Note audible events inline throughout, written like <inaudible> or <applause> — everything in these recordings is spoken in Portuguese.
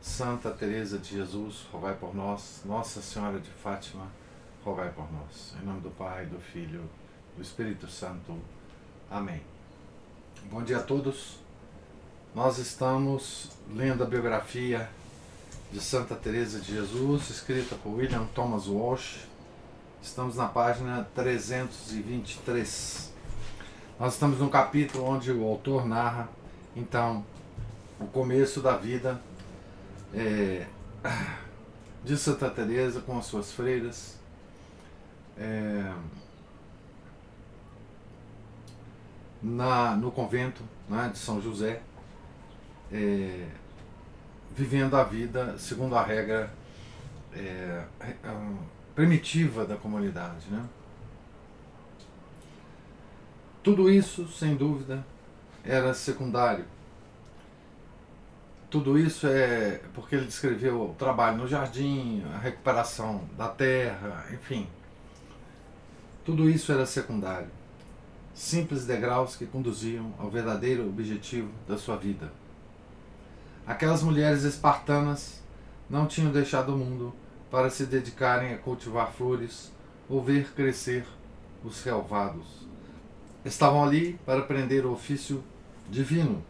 Santa Teresa de Jesus, rogai por nós. Nossa Senhora de Fátima, rogai por nós. Em nome do Pai, do Filho, do Espírito Santo. Amém. Bom dia a todos. Nós estamos lendo a biografia de Santa Teresa de Jesus, escrita por William Thomas Walsh. Estamos na página 323. Nós estamos no capítulo onde o autor narra, então, o começo da vida é, de Santa Teresa com as suas freiras. É, na, no convento né, de São José, é, vivendo a vida segundo a regra é primitiva da comunidade. Né? Tudo isso, sem dúvida, era secundário tudo isso é porque ele descreveu o trabalho no jardim, a recuperação da terra, enfim. Tudo isso era secundário. Simples degraus que conduziam ao verdadeiro objetivo da sua vida. Aquelas mulheres espartanas não tinham deixado o mundo para se dedicarem a cultivar flores ou ver crescer os relvados. Estavam ali para aprender o ofício divino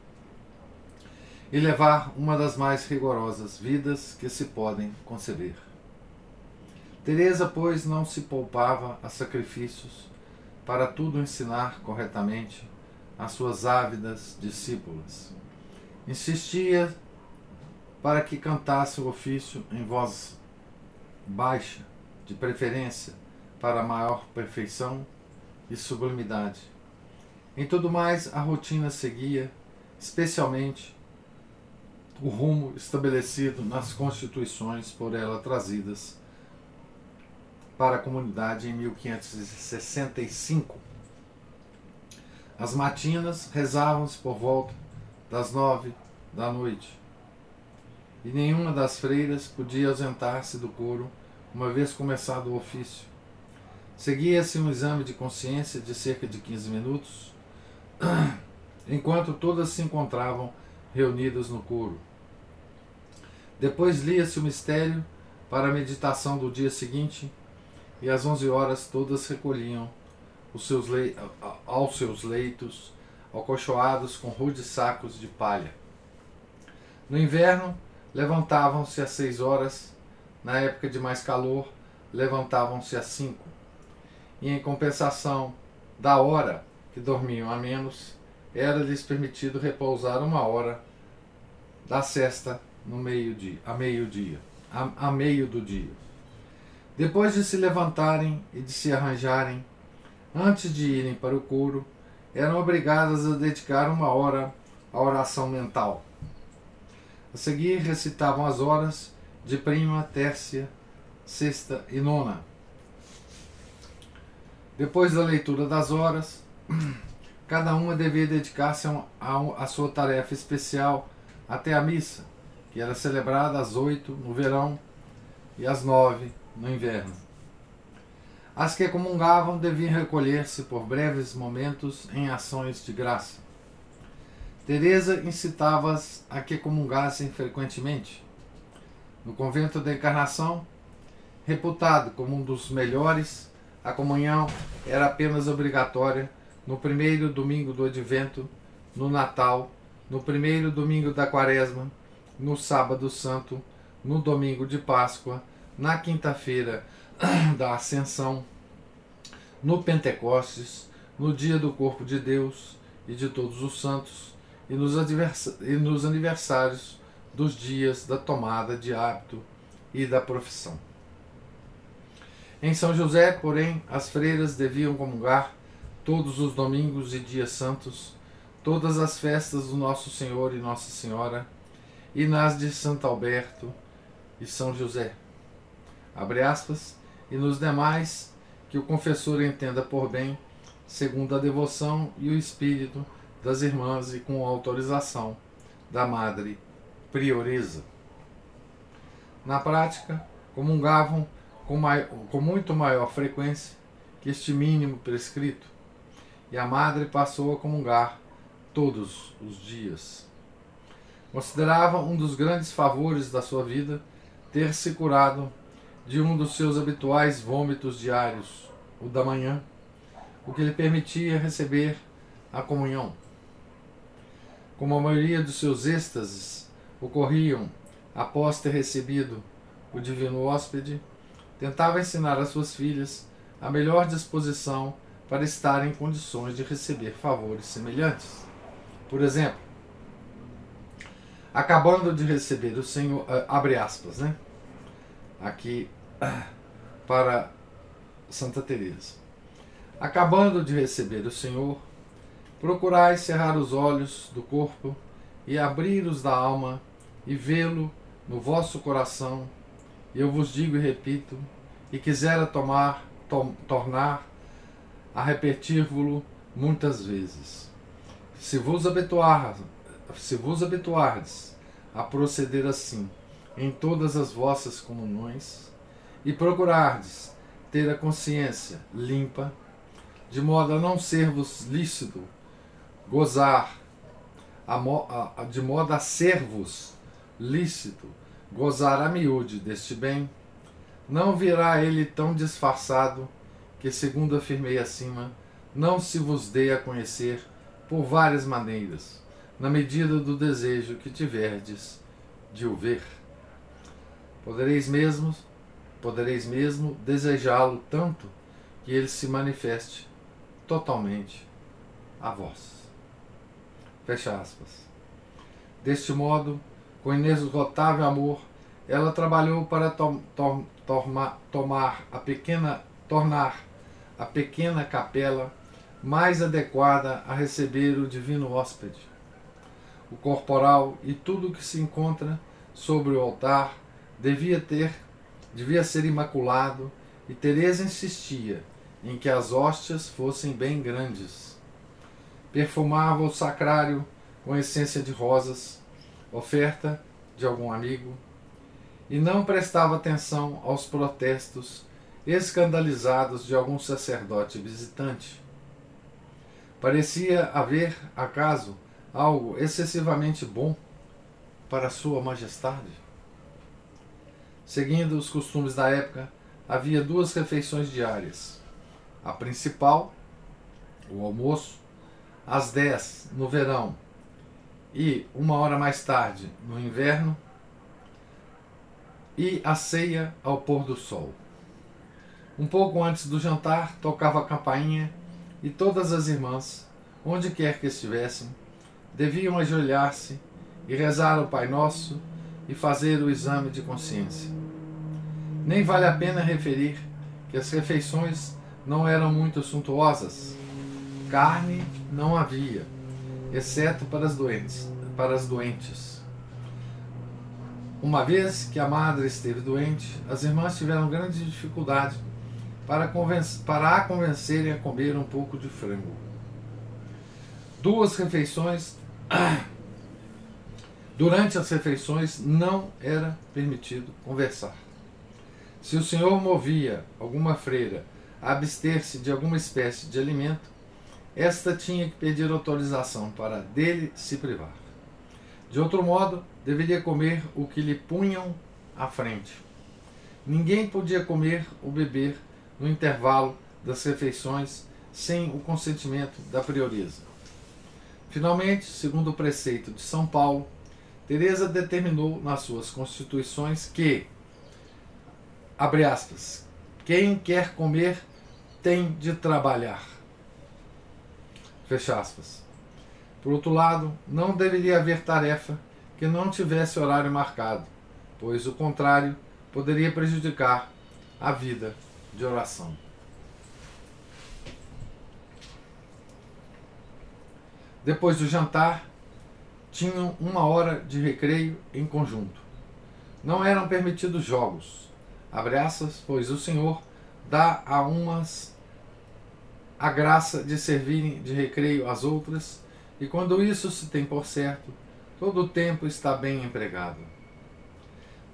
e levar uma das mais rigorosas vidas que se podem conceber. Teresa, pois, não se poupava a sacrifícios para tudo ensinar corretamente às suas ávidas discípulas. Insistia para que cantasse o ofício em voz baixa, de preferência para maior perfeição e sublimidade. Em tudo mais, a rotina seguia, especialmente o rumo estabelecido nas constituições por ela trazidas para a comunidade em 1565. As matinas rezavam-se por volta das nove da noite, e nenhuma das freiras podia ausentar-se do coro uma vez começado o ofício. Seguia-se um exame de consciência de cerca de 15 minutos, <clears throat> enquanto todas se encontravam reunidas no coro. Depois lia-se o mistério para a meditação do dia seguinte, e às onze horas todas recolhiam os seus aos seus leitos, alcochoados com rudes sacos de palha. No inverno, levantavam-se às seis horas, na época de mais calor, levantavam-se às cinco. E em compensação da hora que dormiam a menos, era-lhes permitido repousar uma hora da sesta no meio-dia, a meio-dia, a, a meio do dia. Depois de se levantarem e de se arranjarem, antes de irem para o couro, eram obrigadas a dedicar uma hora à oração mental. A seguir recitavam as horas de prima, tércia, sexta e nona. Depois da leitura das horas, <clears throat> cada uma devia dedicar-se a, a sua tarefa especial até a missa, que era celebrada às oito no verão e às nove no inverno. As que comungavam deviam recolher-se por breves momentos em ações de graça. Teresa incitava-as a que comungassem frequentemente. No convento da Encarnação, reputado como um dos melhores, a comunhão era apenas obrigatória no primeiro domingo do Advento, no Natal, no primeiro domingo da Quaresma no Sábado Santo, no domingo de Páscoa, na quinta-feira <clears throat> da Ascensão, no Pentecostes, no dia do Corpo de Deus e de todos os santos, e nos, e nos aniversários dos dias da tomada de hábito e da profissão. Em São José, porém, as freiras deviam comungar todos os domingos e dias santos, todas as festas do Nosso Senhor e Nossa Senhora e nas de Santo Alberto e São José. Abre aspas, e nos demais que o confessor entenda por bem, segundo a devoção e o espírito das irmãs e com autorização da Madre Prioresa. Na prática, comungavam com, com muito maior frequência que este mínimo prescrito, e a Madre passou a comungar todos os dias. Considerava um dos grandes favores da sua vida ter se curado de um dos seus habituais vômitos diários, o da manhã, o que lhe permitia receber a comunhão. Como a maioria dos seus êxtases ocorriam após ter recebido o divino hóspede, tentava ensinar às suas filhas a melhor disposição para estar em condições de receber favores semelhantes. Por exemplo, acabando de receber o Senhor, ah, abre aspas, né? Aqui para Santa Teresa. Acabando de receber o Senhor, procurai cerrar os olhos do corpo e abrir os da alma e vê-lo no vosso coração. E eu vos digo e repito, e quisera tomar, to, tornar a repetir-vos muitas vezes. Se vos habituar, se vos habituardes a proceder assim em todas as vossas comunhões e procurardes ter a consciência limpa, de modo a não ser-vos lícito gozar, a, a, de modo a ser-vos lícito gozar a miúde deste bem, não virá ele tão disfarçado que, segundo afirmei acima, não se vos dê a conhecer por várias maneiras, na medida do desejo que tiverdes de o ver. Podereis mesmo, podereis mesmo desejá-lo tanto que ele se manifeste totalmente a vós. Fecha aspas. Deste modo, com inesgotável amor, ela trabalhou para to to tomar a pequena, tornar a pequena capela mais adequada a receber o divino hóspede. O corporal e tudo o que se encontra sobre o altar devia ter, devia ser imaculado, e Teresa insistia em que as hóstias fossem bem grandes. Perfumava o sacrário com essência de rosas, oferta de algum amigo, e não prestava atenção aos protestos escandalizados de algum sacerdote visitante. Parecia haver, acaso, algo excessivamente bom para Sua Majestade? Seguindo os costumes da época, havia duas refeições diárias. A principal, o almoço, às 10 no verão e uma hora mais tarde no inverno, e a ceia ao pôr do sol. Um pouco antes do jantar, tocava a campainha e todas as irmãs, onde quer que estivessem, deviam ajoelhar-se e rezar o Pai Nosso e fazer o exame de consciência. Nem vale a pena referir que as refeições não eram muito suntuosas. Carne não havia, exceto para as doentes, para as doentes. Uma vez que a madre esteve doente, as irmãs tiveram grande dificuldade para, para a convencerem a comer um pouco de frango. Duas refeições Durante as refeições não era permitido conversar. Se o senhor movia alguma freira a abster-se de alguma espécie de alimento, esta tinha que pedir autorização para dele se privar. De outro modo, deveria comer o que lhe punham à frente. Ninguém podia comer ou beber no intervalo das refeições sem o consentimento da prioresa. Finalmente, segundo o preceito de São Paulo, Teresa determinou nas suas constituições que, abre aspas, quem quer comer tem de trabalhar. Fecha aspas. Por outro lado, não deveria haver tarefa que não tivesse horário marcado, pois o contrário poderia prejudicar a vida de oração. Depois do jantar, tinham uma hora de recreio em conjunto. não eram permitidos jogos. Abre aspas, pois o Senhor dá a umas a graça de servirem de recreio às outras, e quando isso se tem por certo, todo o tempo está bem empregado.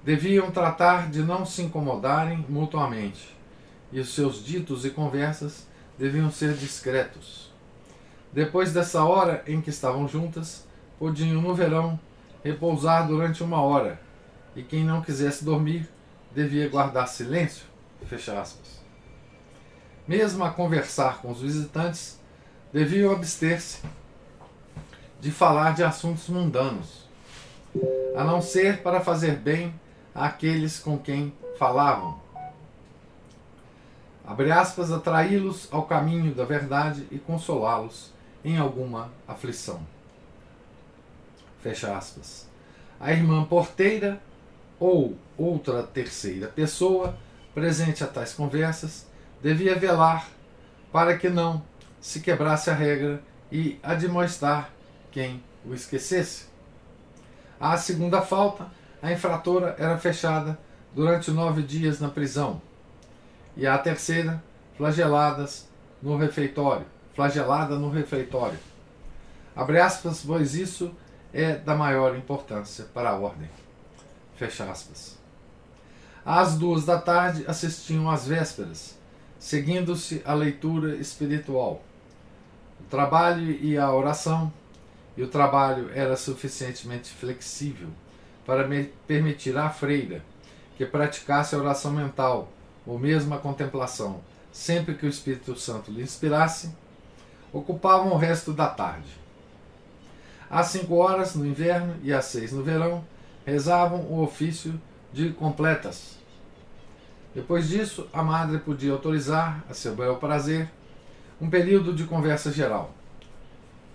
Deviam tratar de não se incomodarem mutuamente, e os seus ditos e conversas deviam ser discretos. Depois dessa hora em que estavam juntas, podiam, no verão, repousar durante uma hora, e quem não quisesse dormir devia guardar silêncio. Fecha aspas. Mesmo a conversar com os visitantes, deviam abster-se de falar de assuntos mundanos, a não ser para fazer bem àqueles com quem falavam. Abre aspas, atraí-los ao caminho da verdade e consolá-los em alguma aflição. Fecha aspas. A irmã porteira ou outra terceira pessoa presente a tais conversas devia velar para que não se quebrasse a regra e admoestar quem o esquecesse. A segunda falta, a infratora era fechada durante nove dias na prisão. E a terceira, flageladas no refeitório, flagelada no refeitório. Abre aspas, pois isso é da maior importância para a ordem. Fecha aspas. Às duas da tarde assistiam às vésperas, seguindo-se a leitura espiritual. O trabalho e a oração e o trabalho era suficientemente flexível para permitir à freira que praticasse a oração mental ou mesmo a contemplação, sempre que o Espírito Santo lhe inspirasse, ocupavam o resto da tarde. Às cinco horas no inverno e às seis no verão, rezavam o ofício de completas. Depois disso, a madre podia autorizar, a seu bel prazer, um período de conversa geral.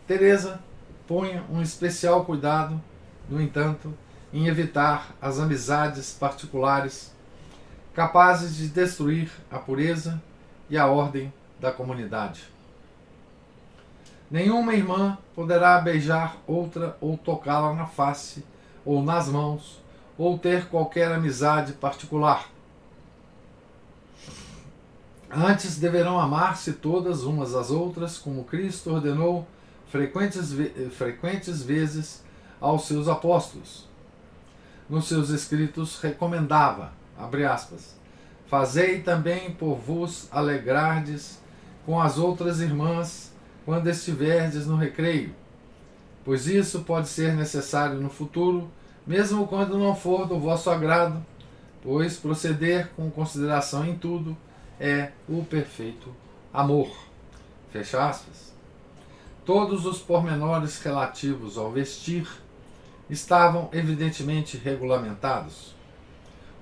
Teresa ponha um especial cuidado, no entanto, em evitar as amizades particulares capazes de destruir a pureza e a ordem da comunidade. Nenhuma irmã poderá beijar outra ou tocá-la na face ou nas mãos ou ter qualquer amizade particular. Antes deverão amar-se todas umas às outras, como Cristo ordenou frequentes, frequentes vezes aos seus apóstolos. Nos seus escritos recomendava, abre aspas, Fazei também por vos alegrardes com as outras irmãs quando estiverdes no recreio, pois isso pode ser necessário no futuro, mesmo quando não for do vosso agrado, pois proceder com consideração em tudo é o perfeito amor. Fecha aspas. Todos os pormenores relativos ao vestir estavam evidentemente regulamentados.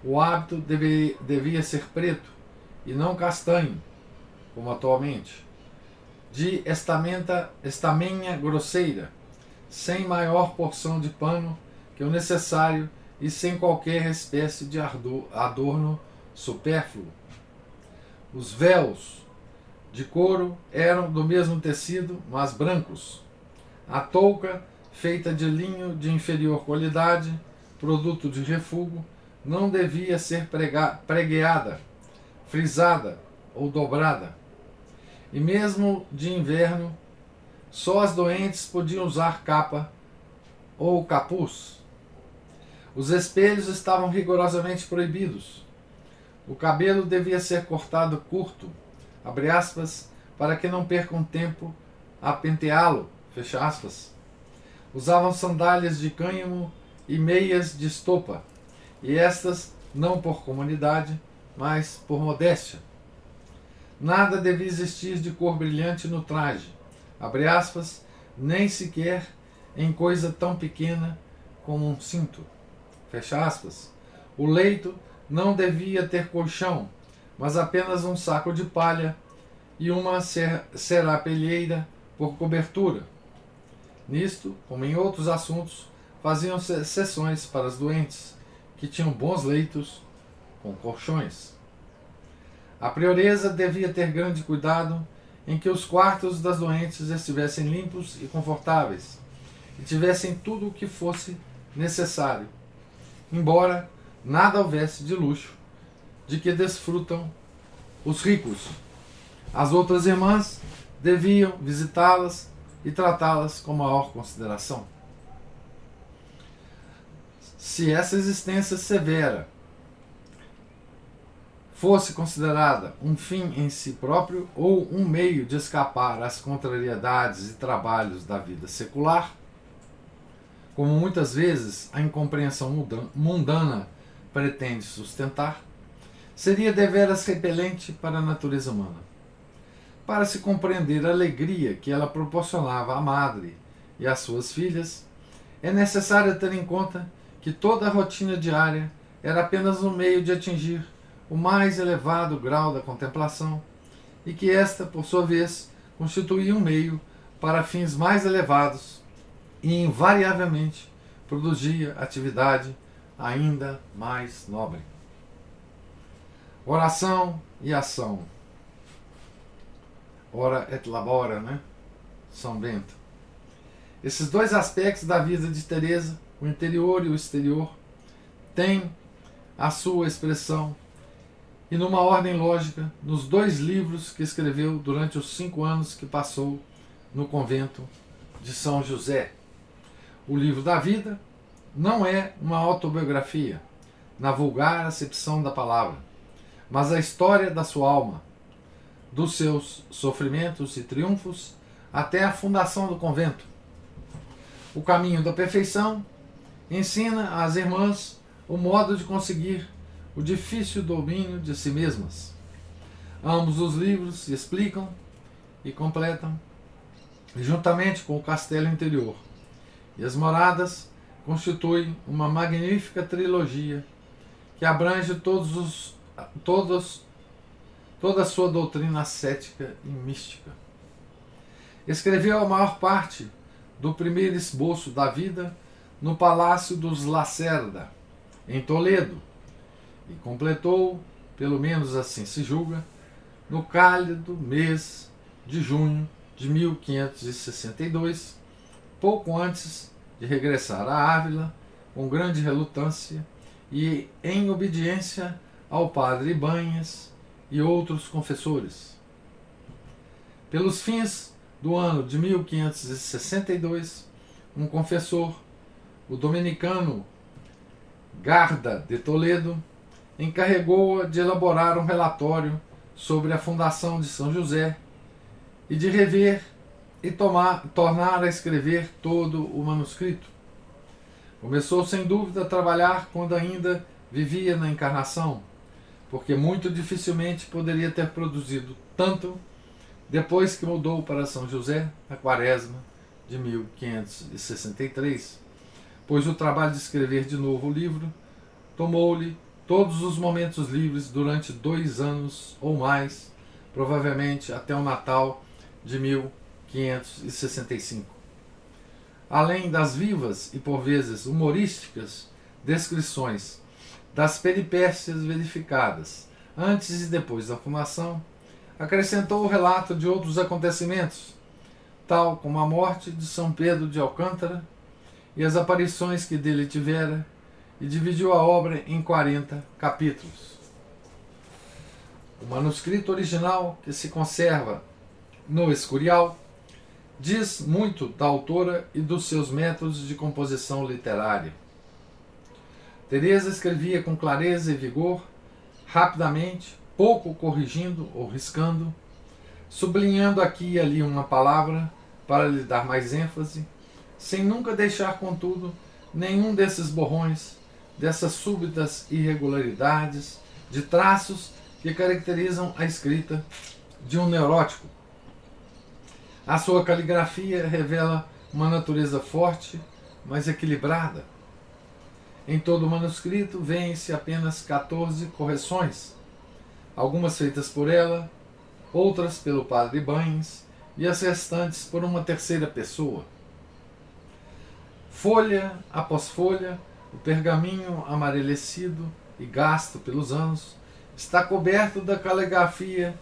O hábito deve, devia ser preto e não castanho, como atualmente, de estamenta, estamenha grosseira, sem maior porção de pano que o necessário e sem qualquer espécie de adorno supérfluo. Os véus de couro eram do mesmo tecido, mas brancos. A touca, feita de linho de inferior qualidade, produto de refúgio, não devia ser pregueada, frisada ou dobrada. E mesmo de inverno, só as doentes podiam usar capa ou capuz. Os espelhos estavam rigorosamente proibidos. O cabelo devia ser cortado curto, aspas, para que não percam tempo a penteá-lo. Usavam sandálias de cânhamo e meias de estopa, e estas não por comunidade, mas por modéstia. Nada devia existir de cor brilhante no traje, abre aspas, nem sequer em coisa tão pequena como um cinto. Fecha aspas. O leito não devia ter colchão, mas apenas um saco de palha e uma serapelheira por cobertura. Nisto, como em outros assuntos, faziam sessões para os doentes, que tinham bons leitos com colchões. A prioresa devia ter grande cuidado em que os quartos das doentes estivessem limpos e confortáveis, e tivessem tudo o que fosse necessário, embora nada houvesse de luxo de que desfrutam os ricos. As outras irmãs deviam visitá-las e tratá-las com maior consideração. Se essa existência severa fosse considerada um fim em si próprio ou um meio de escapar às contrariedades e trabalhos da vida secular, como muitas vezes a incompreensão mundana pretende sustentar, seria deveras repelente para a natureza humana. Para se compreender a alegria que ela proporcionava à madre e às suas filhas, é necessário ter em conta que toda a rotina diária era apenas um meio de atingir o mais elevado grau da contemplação e que esta, por sua vez, constituía um meio para fins mais elevados e invariavelmente produzia atividade ainda mais nobre. Oração e ação. Ora et labora, né? São Bento. Esses dois aspectos da vida de Teresa, o interior e o exterior, têm a sua expressão e numa ordem lógica nos dois livros que escreveu durante os cinco anos que passou no convento de São José. O livro da vida não é uma autobiografia, na vulgar acepção da palavra, mas a história da sua alma, dos seus sofrimentos e triunfos até a fundação do convento. O caminho da perfeição ensina às irmãs o modo de conseguir o difícil domínio de si mesmas. Ambos os livros explicam e completam, juntamente com o castelo interior. E as moradas constituem uma magnífica trilogia que abrange todos os, todos, toda a sua doutrina ascética e mística. Escreveu a maior parte do primeiro esboço da vida no Palácio dos Lacerda, em Toledo, e completou, pelo menos assim se julga, no cálido mês de junho de 1562, pouco antes de regressar a Ávila, com grande relutância e em obediência ao padre Banhas e outros confessores. Pelos fins do ano de 1562, um confessor, o dominicano Garda de Toledo, encarregou-a de elaborar um relatório sobre a fundação de São José e de rever e tomar, tornar a escrever todo o manuscrito. Começou sem dúvida a trabalhar quando ainda vivia na encarnação, porque muito dificilmente poderia ter produzido tanto depois que mudou para São José na quaresma de 1563, pois o trabalho de escrever de novo o livro tomou-lhe todos os momentos livres durante dois anos ou mais, provavelmente até o Natal de 1565. Além das vivas e por vezes humorísticas descrições das peripécias verificadas antes e depois da fundação, acrescentou o relato de outros acontecimentos, tal como a morte de São Pedro de Alcântara e as aparições que dele tivera e dividiu a obra em 40 capítulos. O manuscrito original, que se conserva no Escurial, diz muito da autora e dos seus métodos de composição literária. Teresa escrevia com clareza e vigor, rapidamente, pouco corrigindo ou riscando, sublinhando aqui e ali uma palavra para lhe dar mais ênfase, sem nunca deixar, contudo, nenhum desses borrões dessas súbitas irregularidades, de traços que caracterizam a escrita de um neurótico. A sua caligrafia revela uma natureza forte, mas equilibrada. Em todo o manuscrito vêem-se apenas 14 correções, algumas feitas por ela, outras pelo padre Bains e as restantes por uma terceira pessoa. Folha após folha, o pergaminho amarelecido e gasto pelos anos está coberto da caligrafia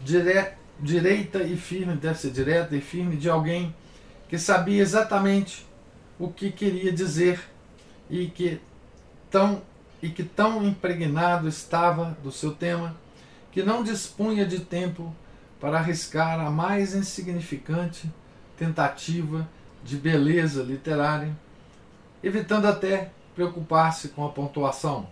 dire... direita e firme, deve ser direta e firme, de alguém que sabia exatamente o que queria dizer e que tão e que tão impregnado estava do seu tema que não dispunha de tempo para arriscar a mais insignificante tentativa de beleza literária, evitando até preocupar-se com a pontuação,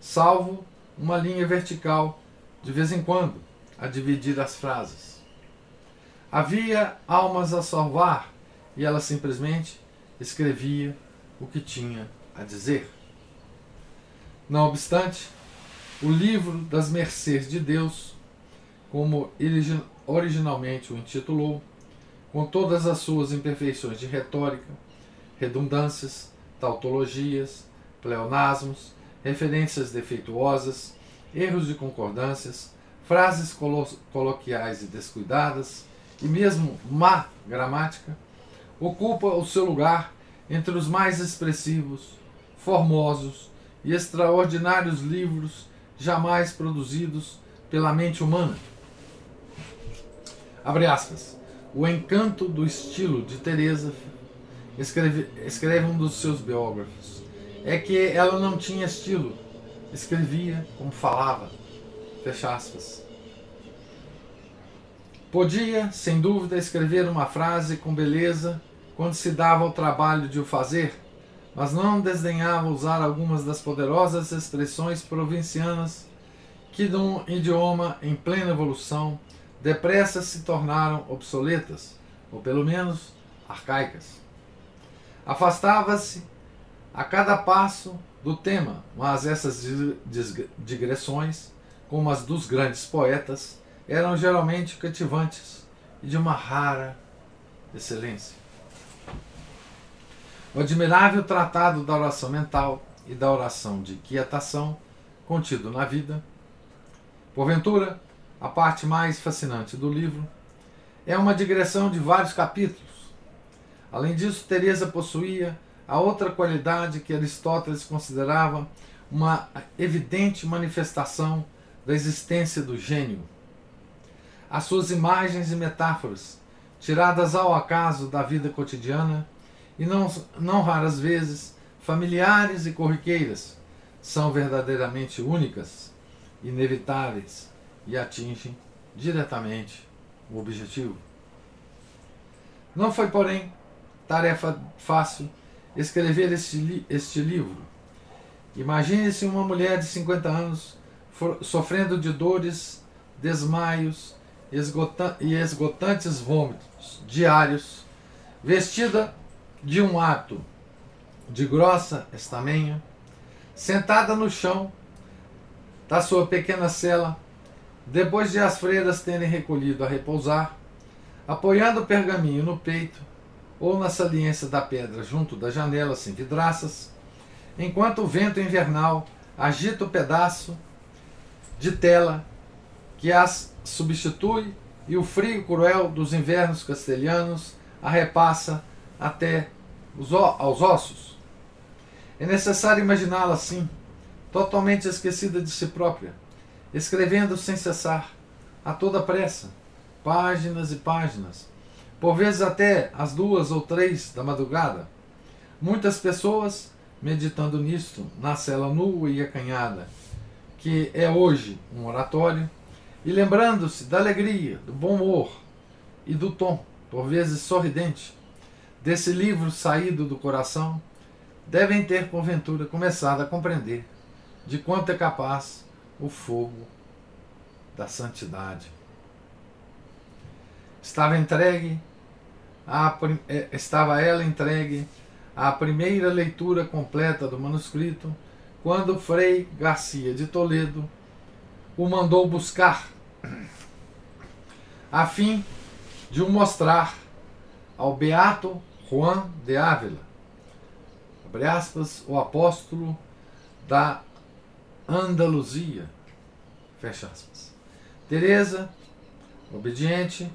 salvo uma linha vertical de vez em quando a dividir as frases. Havia almas a salvar e ela simplesmente escrevia o que tinha a dizer. Não obstante, o livro das mercês de Deus, como ele originalmente o intitulou, com todas as suas imperfeições de retórica, redundâncias, tautologias, pleonasmos, referências defeituosas, erros de concordâncias, frases colo coloquiais e descuidadas, e mesmo má gramática, ocupa o seu lugar entre os mais expressivos, formosos e extraordinários livros jamais produzidos pela mente humana. Abre aspas. O encanto do estilo de Teresa, escreve, escreve um dos seus biógrafos, é que ela não tinha estilo, escrevia como falava. Fecha aspas. Podia, sem dúvida, escrever uma frase com beleza quando se dava o trabalho de o fazer, mas não desdenhava usar algumas das poderosas expressões provincianas que, num idioma em plena evolução, depressa se tornaram obsoletas, ou pelo menos arcaicas. Afastava-se a cada passo do tema, mas essas digressões, como as dos grandes poetas, eram geralmente cativantes e de uma rara excelência. O admirável tratado da oração mental e da oração de quietação, contido na vida, porventura, a parte mais fascinante do livro, é uma digressão de vários capítulos. Além disso, Teresa possuía a outra qualidade que Aristóteles considerava uma evidente manifestação da existência do gênio. As suas imagens e metáforas, tiradas ao acaso da vida cotidiana, e não, não raras vezes familiares e corriqueiras, são verdadeiramente únicas, inevitáveis e atingem diretamente o objetivo. Não foi, porém, tarefa fácil escrever este, este livro. Imagine-se uma mulher de 50 anos sofrendo de dores, desmaios e esgotantes vômitos diários, vestida de um ato de grossa estamenha, sentada no chão da sua pequena cela, depois de as freiras terem recolhido a repousar, apoiando o pergaminho no peito ou na saliência da pedra junto da janela sem vidraças, enquanto o vento invernal agita o pedaço de tela que as substitui e o frio cruel dos invernos castelhanos a repassa até os, aos ossos. É necessário imaginá-la assim, totalmente esquecida de si própria, escrevendo sem cessar, a toda pressa, páginas e páginas, por vezes até as duas ou três da madrugada. Muitas pessoas meditando nisto, na cela nua e acanhada, que é hoje um oratório, e lembrando-se da alegria, do bom humor e do tom, por vezes sorridente, desse livro saído do coração, devem ter, porventura, começado a compreender de quanto é capaz o fogo da santidade. Estava entregue, a, é, estava ela entregue à primeira leitura completa do manuscrito, quando Frei Garcia de Toledo o mandou buscar, a fim de o mostrar ao beato Juan de Ávila, abre aspas, o apóstolo da Andaluzia, fecha aspas. Teresa, obediente,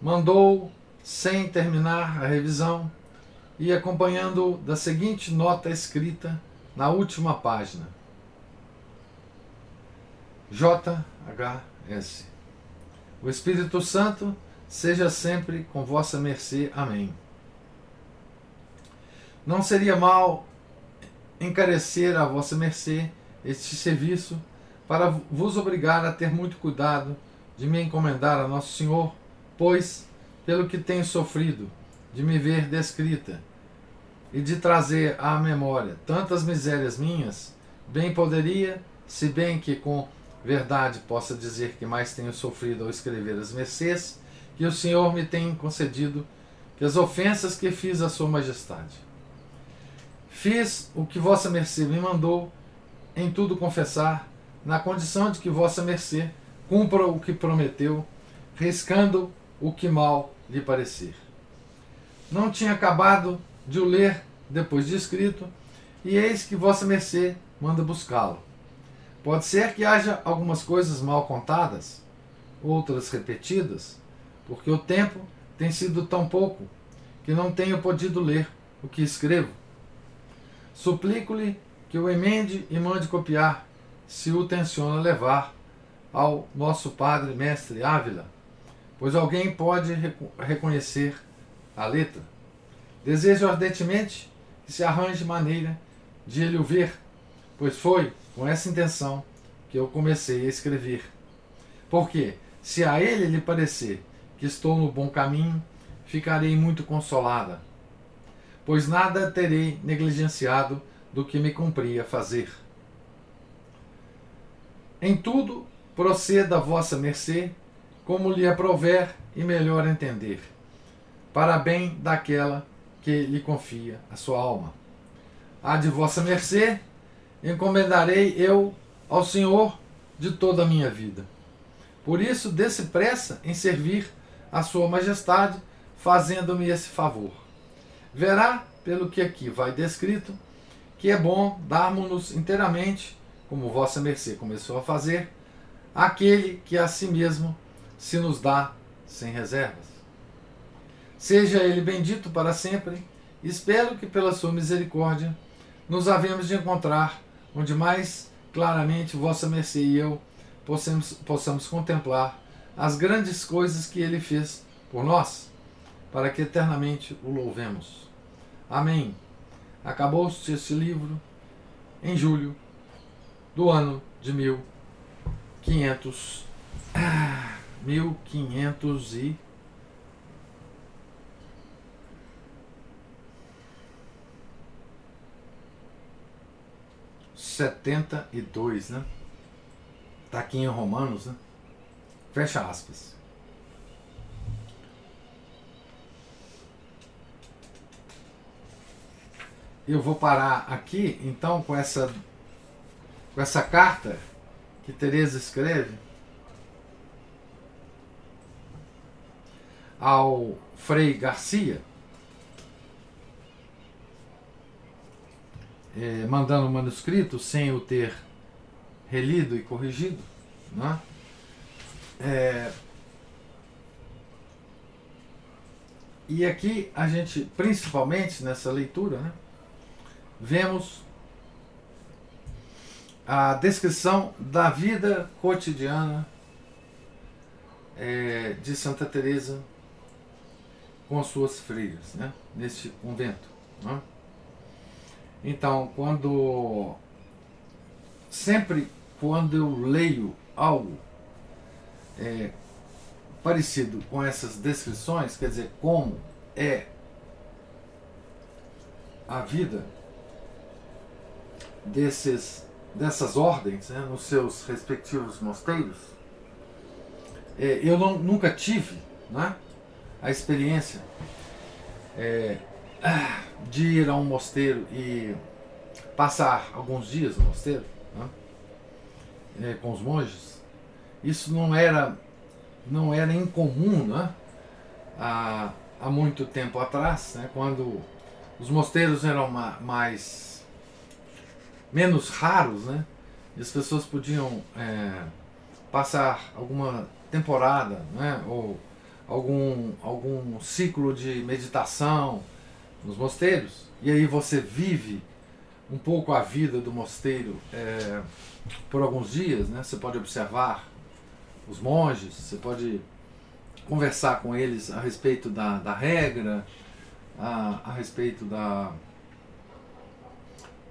mandou, sem terminar a revisão, e acompanhando da seguinte nota escrita na última página. JHS. O Espírito Santo seja sempre com vossa mercê. Amém. Não seria mal encarecer a vossa mercê este serviço, para vos obrigar a ter muito cuidado de me encomendar a Nosso Senhor, pois, pelo que tenho sofrido, de me ver descrita, e de trazer à memória tantas misérias minhas, bem poderia, se bem que com verdade possa dizer que mais tenho sofrido ao escrever as mercês, que o Senhor me tem concedido, que as ofensas que fiz à Sua Majestade. Fiz o que Vossa Mercê me mandou, em tudo confessar, na condição de que Vossa Mercê cumpra o que prometeu, riscando o que mal lhe parecer. Não tinha acabado de o ler depois de escrito, e eis que Vossa Mercê manda buscá-lo. Pode ser que haja algumas coisas mal contadas, outras repetidas, porque o tempo tem sido tão pouco que não tenho podido ler o que escrevo. Suplico-lhe que o emende e mande copiar, se o tenciona levar ao nosso padre mestre Ávila, pois alguém pode reconhecer a letra. Desejo ardentemente que se arranje maneira de ele o ver, pois foi com essa intenção que eu comecei a escrever. Porque, se a ele lhe parecer que estou no bom caminho, ficarei muito consolada, pois nada terei negligenciado do que me cumpria fazer. Em tudo proceda a vossa mercê, como lhe aprover e melhor entender, para bem daquela que lhe confia a sua alma. A de vossa mercê encomendarei eu ao Senhor de toda a minha vida. Por isso, desse pressa em servir a Sua Majestade, fazendo-me esse favor. Verá, pelo que aqui vai descrito, que é bom darmos-nos inteiramente, como Vossa Mercê começou a fazer, aquele que a si mesmo se nos dá sem reservas. Seja ele bendito para sempre, espero que pela sua misericórdia nos havemos de encontrar onde mais claramente Vossa Mercê e eu possamos, possamos contemplar as grandes coisas que Ele fez por nós, para que eternamente o louvemos. Amém. Acabou-se este livro em julho do ano de 1500. Ah, 1500 e 72, né? Está aqui em Romanos, né? Fecha aspas. Eu vou parar aqui, então, com essa, com essa carta que Teresa escreve ao Frei Garcia é, mandando o manuscrito sem o ter relido e corrigido. Né? É, e aqui a gente, principalmente nessa leitura, né, vemos a descrição da vida cotidiana é, de Santa Teresa com suas freiras, né, neste convento. Né? Então, quando sempre quando eu leio algo é, parecido com essas descrições, quer dizer, como é a vida desses, dessas ordens né, nos seus respectivos mosteiros, é, eu não, nunca tive né, a experiência é, de ir a um mosteiro e passar alguns dias no mosteiro né, é, com os monges, isso não era não era incomum né, há, há muito tempo atrás, né, quando os mosteiros eram mais menos raros, né, e as pessoas podiam é, passar alguma temporada, né, ou algum algum ciclo de meditação nos mosteiros, e aí você vive um pouco a vida do mosteiro é, por alguns dias, né? Você pode observar os monges, você pode conversar com eles a respeito da, da regra, a, a respeito da,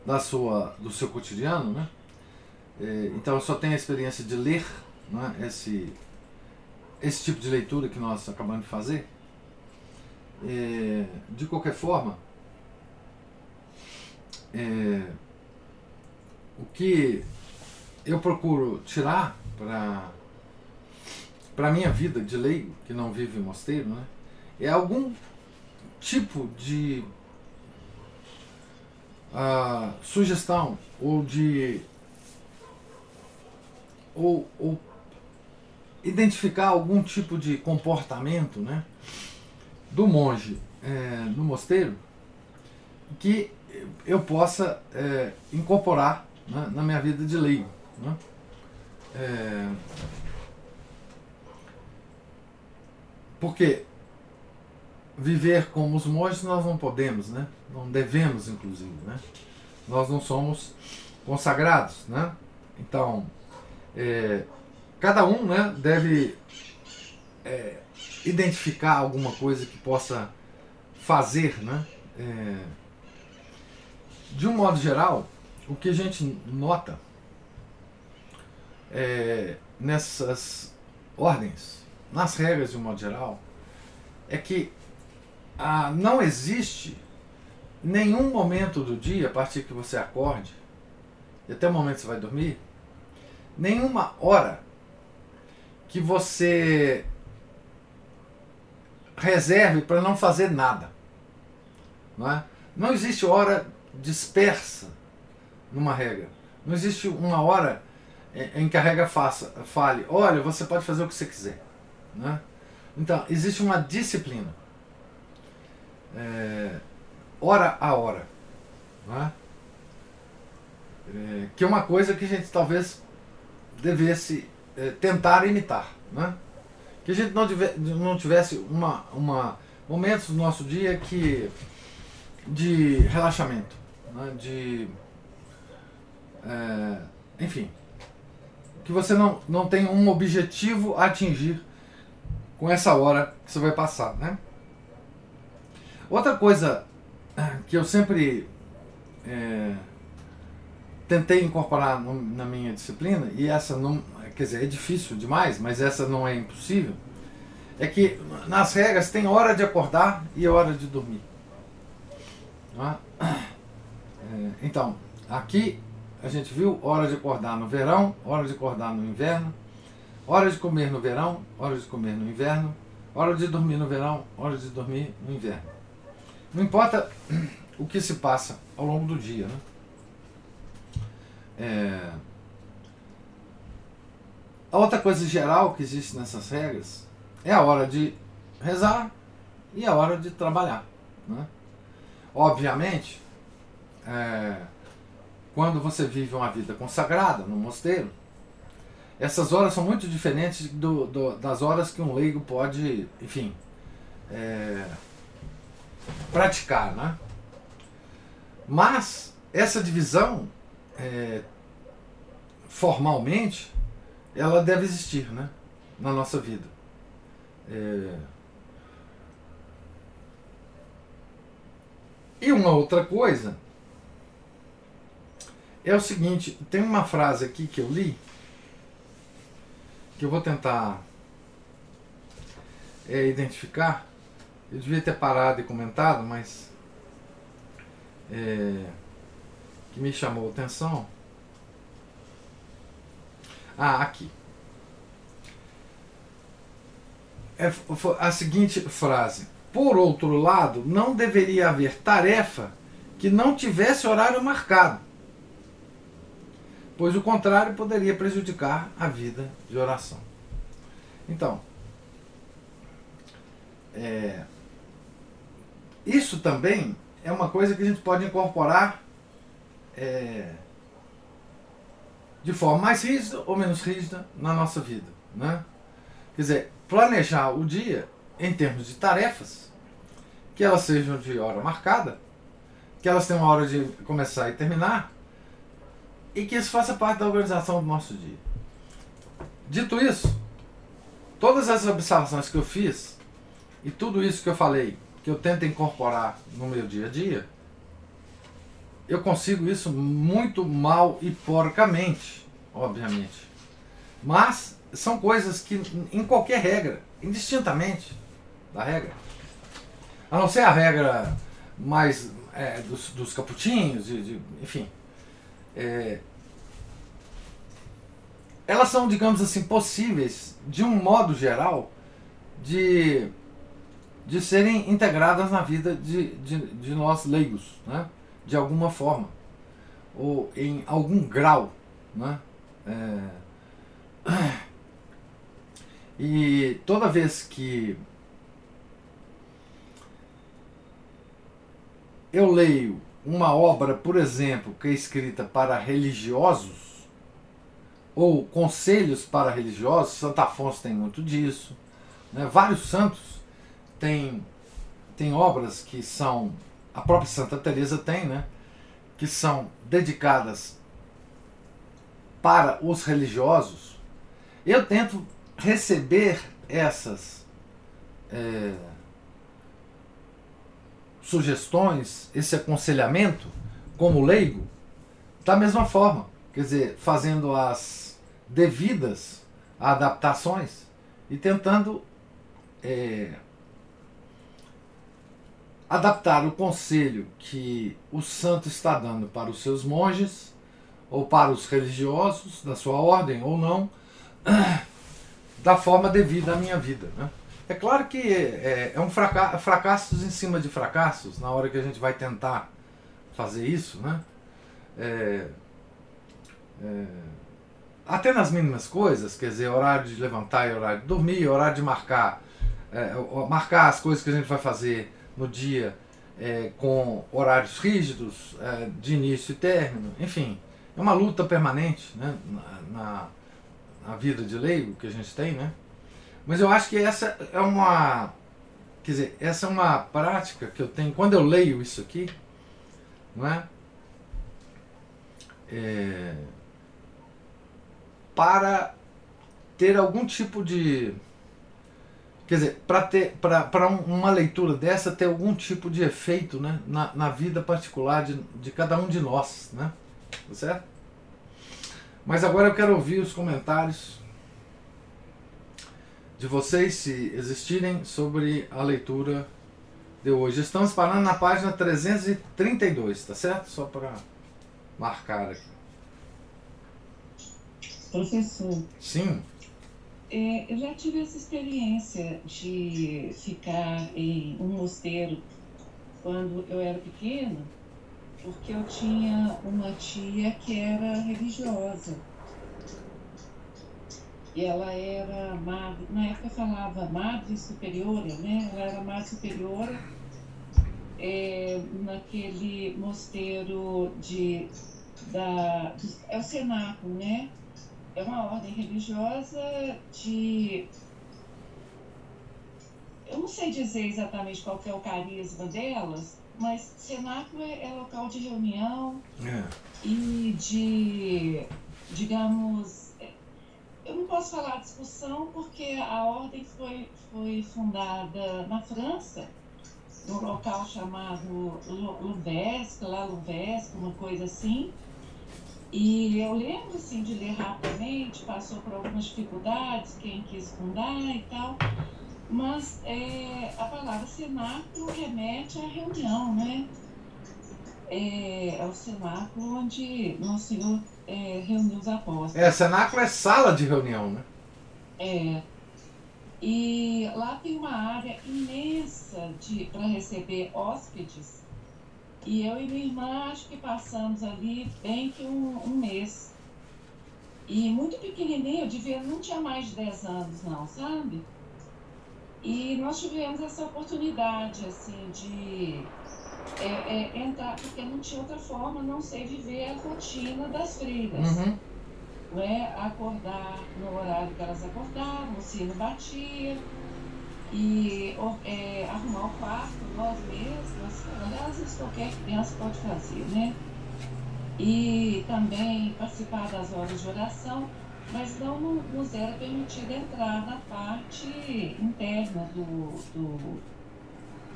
da sua, do seu cotidiano, né? É, então eu só tenho a experiência de ler né, esse, esse tipo de leitura que nós acabamos de fazer. É, de qualquer forma, é, o que eu procuro tirar para para minha vida de leigo que não vive em mosteiro, né, é algum tipo de uh, sugestão ou de ou, ou identificar algum tipo de comportamento né, do monge é, no mosteiro que eu possa é, incorporar né, na minha vida de leigo. Né? É, porque viver como os monges nós não podemos, né? não devemos, inclusive. Né? Nós não somos consagrados. Né? Então, é, cada um né, deve é, identificar alguma coisa que possa fazer. Né? É, de um modo geral, o que a gente nota é, nessas ordens, nas regras de um modo geral, é que ah, não existe nenhum momento do dia, a partir que você acorde, e até o momento que você vai dormir, nenhuma hora que você reserve para não fazer nada. Não, é? não existe hora dispersa numa regra. Não existe uma hora em que a regra faça, fale, olha, você pode fazer o que você quiser. Né? Então, existe uma disciplina. É, hora a hora. Né? É, que é uma coisa que a gente talvez devesse é, tentar imitar. Né? Que a gente não, tive, não tivesse uma, uma, momentos do nosso dia que de relaxamento, né? de. É, enfim, que você não, não tem um objetivo a atingir com essa hora que você vai passar. Né? Outra coisa que eu sempre é, tentei incorporar no, na minha disciplina, e essa não, quer dizer, é difícil demais, mas essa não é impossível, é que nas regras tem hora de acordar e hora de dormir. É? É, então, aqui a gente viu hora de acordar no verão, hora de acordar no inverno, hora de comer no verão, hora de comer no inverno, hora de dormir no verão, hora de dormir no inverno. Não importa o que se passa ao longo do dia. Né? É... A outra coisa geral que existe nessas regras é a hora de rezar e a hora de trabalhar. Né? Obviamente, é, quando você vive uma vida consagrada no mosteiro, essas horas são muito diferentes do, do, das horas que um leigo pode, enfim, é, praticar. Né? Mas essa divisão, é, formalmente, ela deve existir né? na nossa vida. É, E uma outra coisa é o seguinte: tem uma frase aqui que eu li, que eu vou tentar é, identificar. Eu devia ter parado e comentado, mas é, que me chamou a atenção. Ah, aqui. É a seguinte frase: por outro lado, não deveria haver tarefa que não tivesse horário marcado, pois o contrário poderia prejudicar a vida de oração. Então, é, isso também é uma coisa que a gente pode incorporar é, de forma mais rígida ou menos rígida na nossa vida. Né? Quer dizer, planejar o dia em termos de tarefas, que elas sejam de hora marcada, que elas tenham uma hora de começar e terminar, e que isso faça parte da organização do nosso dia. Dito isso, todas essas observações que eu fiz e tudo isso que eu falei, que eu tento incorporar no meu dia a dia, eu consigo isso muito mal e porcamente, obviamente. Mas são coisas que, em qualquer regra, indistintamente da regra, a não ser a regra mais é, dos, dos caputinhos, de, de, enfim, é, elas são, digamos assim, possíveis, de um modo geral, de, de serem integradas na vida de, de, de nós leigos, né? De alguma forma, ou em algum grau. Né? É... E toda vez que eu leio uma obra, por exemplo, que é escrita para religiosos, ou conselhos para religiosos, Santo Afonso tem muito disso, né? vários santos têm, têm obras que são, a própria Santa Teresa tem, né? que são dedicadas para os religiosos. Eu tento receber essas é, sugestões, esse aconselhamento como leigo, da mesma forma, quer dizer, fazendo as devidas adaptações e tentando é, adaptar o conselho que o santo está dando para os seus monges ou para os religiosos da sua ordem ou não, <clears throat> da forma devida à minha vida. Né? É claro que é, é um fracasso, fracassos em cima de fracassos na hora que a gente vai tentar fazer isso, né? É, é, até nas mínimas coisas, quer dizer, horário de levantar e horário de dormir, horário de marcar, é, marcar as coisas que a gente vai fazer no dia é, com horários rígidos, é, de início e término, enfim, é uma luta permanente né, na, na, vida de leigo que a gente tem, né? Mas eu acho que essa é uma, quer dizer, essa é uma prática que eu tenho quando eu leio isso aqui, não é? é para ter algum tipo de. Quer dizer, para ter para uma leitura dessa ter algum tipo de efeito né, na, na vida particular de, de cada um de nós. Né? Tá certo? Mas agora eu quero ouvir os comentários de vocês, se existirem, sobre a leitura de hoje. Estamos parando na página 332, tá certo? Só para marcar aqui. Professor. Sim. É, eu já tive essa experiência de ficar em um mosteiro quando eu era pequena, porque eu tinha uma tia que era religiosa. E ela era madre, na época falava madre superiora, né? Ela era madre superiora é, naquele mosteiro de da é o cenáculo, né? É uma ordem religiosa de. Eu não sei dizer exatamente qual é o carisma delas, mas cenáculo é, é local de reunião é. e de, digamos, é, eu não posso falar discussão porque a ordem foi, foi fundada na França, num local chamado Louvesque, lá Louvesque, uma coisa assim, e eu lembro assim de ler rapidamente, passou por algumas dificuldades, quem quis fundar e tal, mas é, a palavra cenáculo remete à reunião, né? É, é o cenáculo onde Nosso Senhor é, reuniu os apóstolos. É, cenáculo é sala de reunião, né? É. E lá tem uma área imensa para receber hóspedes e eu e minha irmã acho que passamos ali bem que um, um mês. E muito pequenininho, eu devia, não tinha mais de 10 anos não, sabe? E nós tivemos essa oportunidade, assim, de é, é, entrar, porque não tinha outra forma, não sei viver a rotina das freiras. Uhum. Né? Acordar no horário que elas acordavam, o sino batia, e é, arrumar o quarto nós mesmas, aliás, isso qualquer criança pode fazer, né? E também participar das horas de oração, mas não nos era permitido entrar na parte interna do, do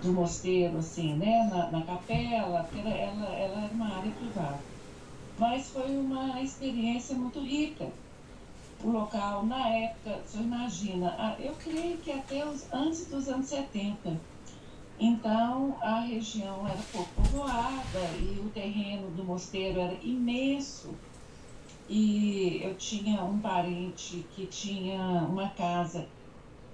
do mosteiro, assim, né, na, na capela, ela, ela, ela era uma área privada. Mas foi uma experiência muito rica. O local, na época, você imagina, eu creio que até os, antes dos anos 70. Então, a região era pouco povoada e o terreno do mosteiro era imenso. E eu tinha um parente que tinha uma casa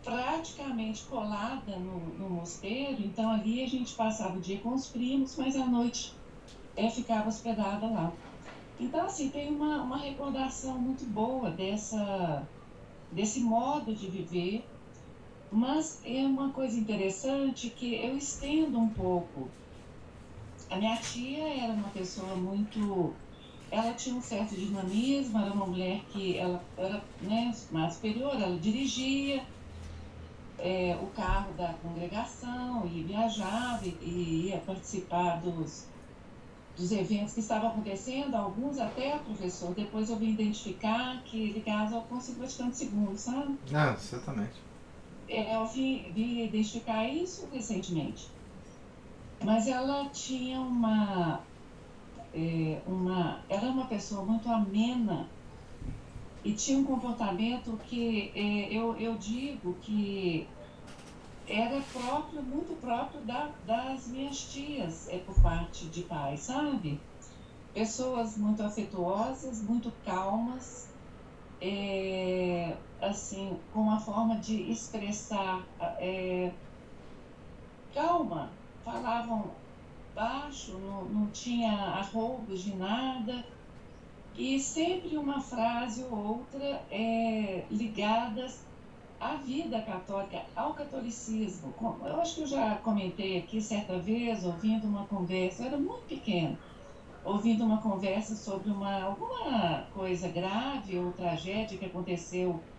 praticamente colada no, no mosteiro, então ali a gente passava o dia com os primos, mas à noite é, ficava hospedada lá. Então, assim, tem uma, uma recordação muito boa dessa, desse modo de viver, mas é uma coisa interessante que eu estendo um pouco. A minha tia era uma pessoa muito. Ela tinha um certo dinamismo, era uma mulher que ela era né, mais superior, ela dirigia, é, o carro da congregação e viajava e, e, ia participar dos, dos eventos que estavam acontecendo, alguns até, professor, depois eu vim identificar que ligados ao Conselho Vaticano II, sabe? Ah, certamente. É, eu vim, vim identificar isso recentemente. Mas ela tinha uma, é, uma. Era uma pessoa muito amena e tinha um comportamento que é, eu, eu digo que era próprio, muito próprio da, das minhas tias, é por parte de pai, sabe? Pessoas muito afetuosas, muito calmas, é, assim, com uma forma de expressar é, calma, falavam baixo, não, não tinha arroubos de nada, e sempre uma frase ou outra é, ligadas à vida católica, ao catolicismo. Eu acho que eu já comentei aqui certa vez, ouvindo uma conversa, eu era muito pequeno, ouvindo uma conversa sobre uma, alguma coisa grave ou tragédia que aconteceu,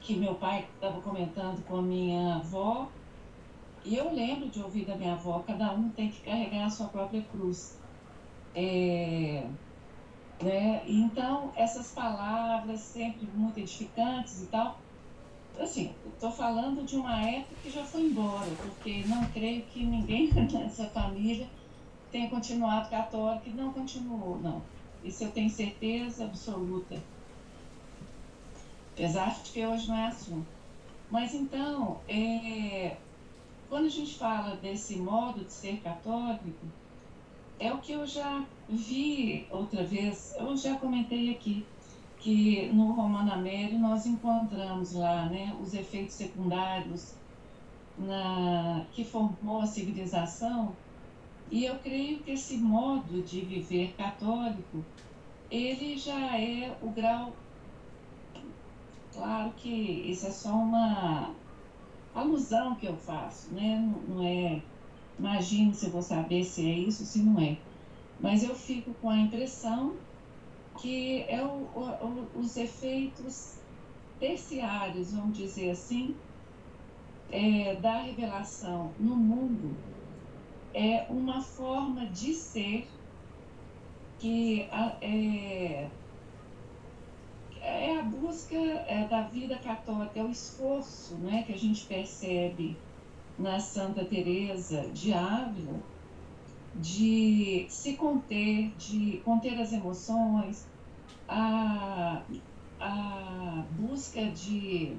que meu pai estava comentando com a minha avó, e eu lembro de ouvir da minha avó, cada um tem que carregar a sua própria cruz. É, né? Então, essas palavras sempre muito edificantes e tal. Assim, estou falando de uma época que já foi embora, porque não creio que ninguém <laughs> nessa família tenha continuado católico e não continuou, não. Isso eu tenho certeza absoluta. Apesar de que hoje não é assunto. Mas então, é, quando a gente fala desse modo de ser católico, é o que eu já vi outra vez, eu já comentei aqui, que no Romano Amério nós encontramos lá né, os efeitos secundários na, que formou a civilização, e eu creio que esse modo de viver católico, ele já é o grau. Claro que isso é só uma alusão que eu faço, né? não, não é Imagine se eu vou saber se é isso, se não é. Mas eu fico com a impressão que é o, o, os efeitos terciários, vamos dizer assim, é, da revelação no mundo é uma forma de ser que é, é a busca é, da vida católica, é o esforço né, que a gente percebe na Santa Teresa de Ávila de se conter, de conter as emoções, a, a busca de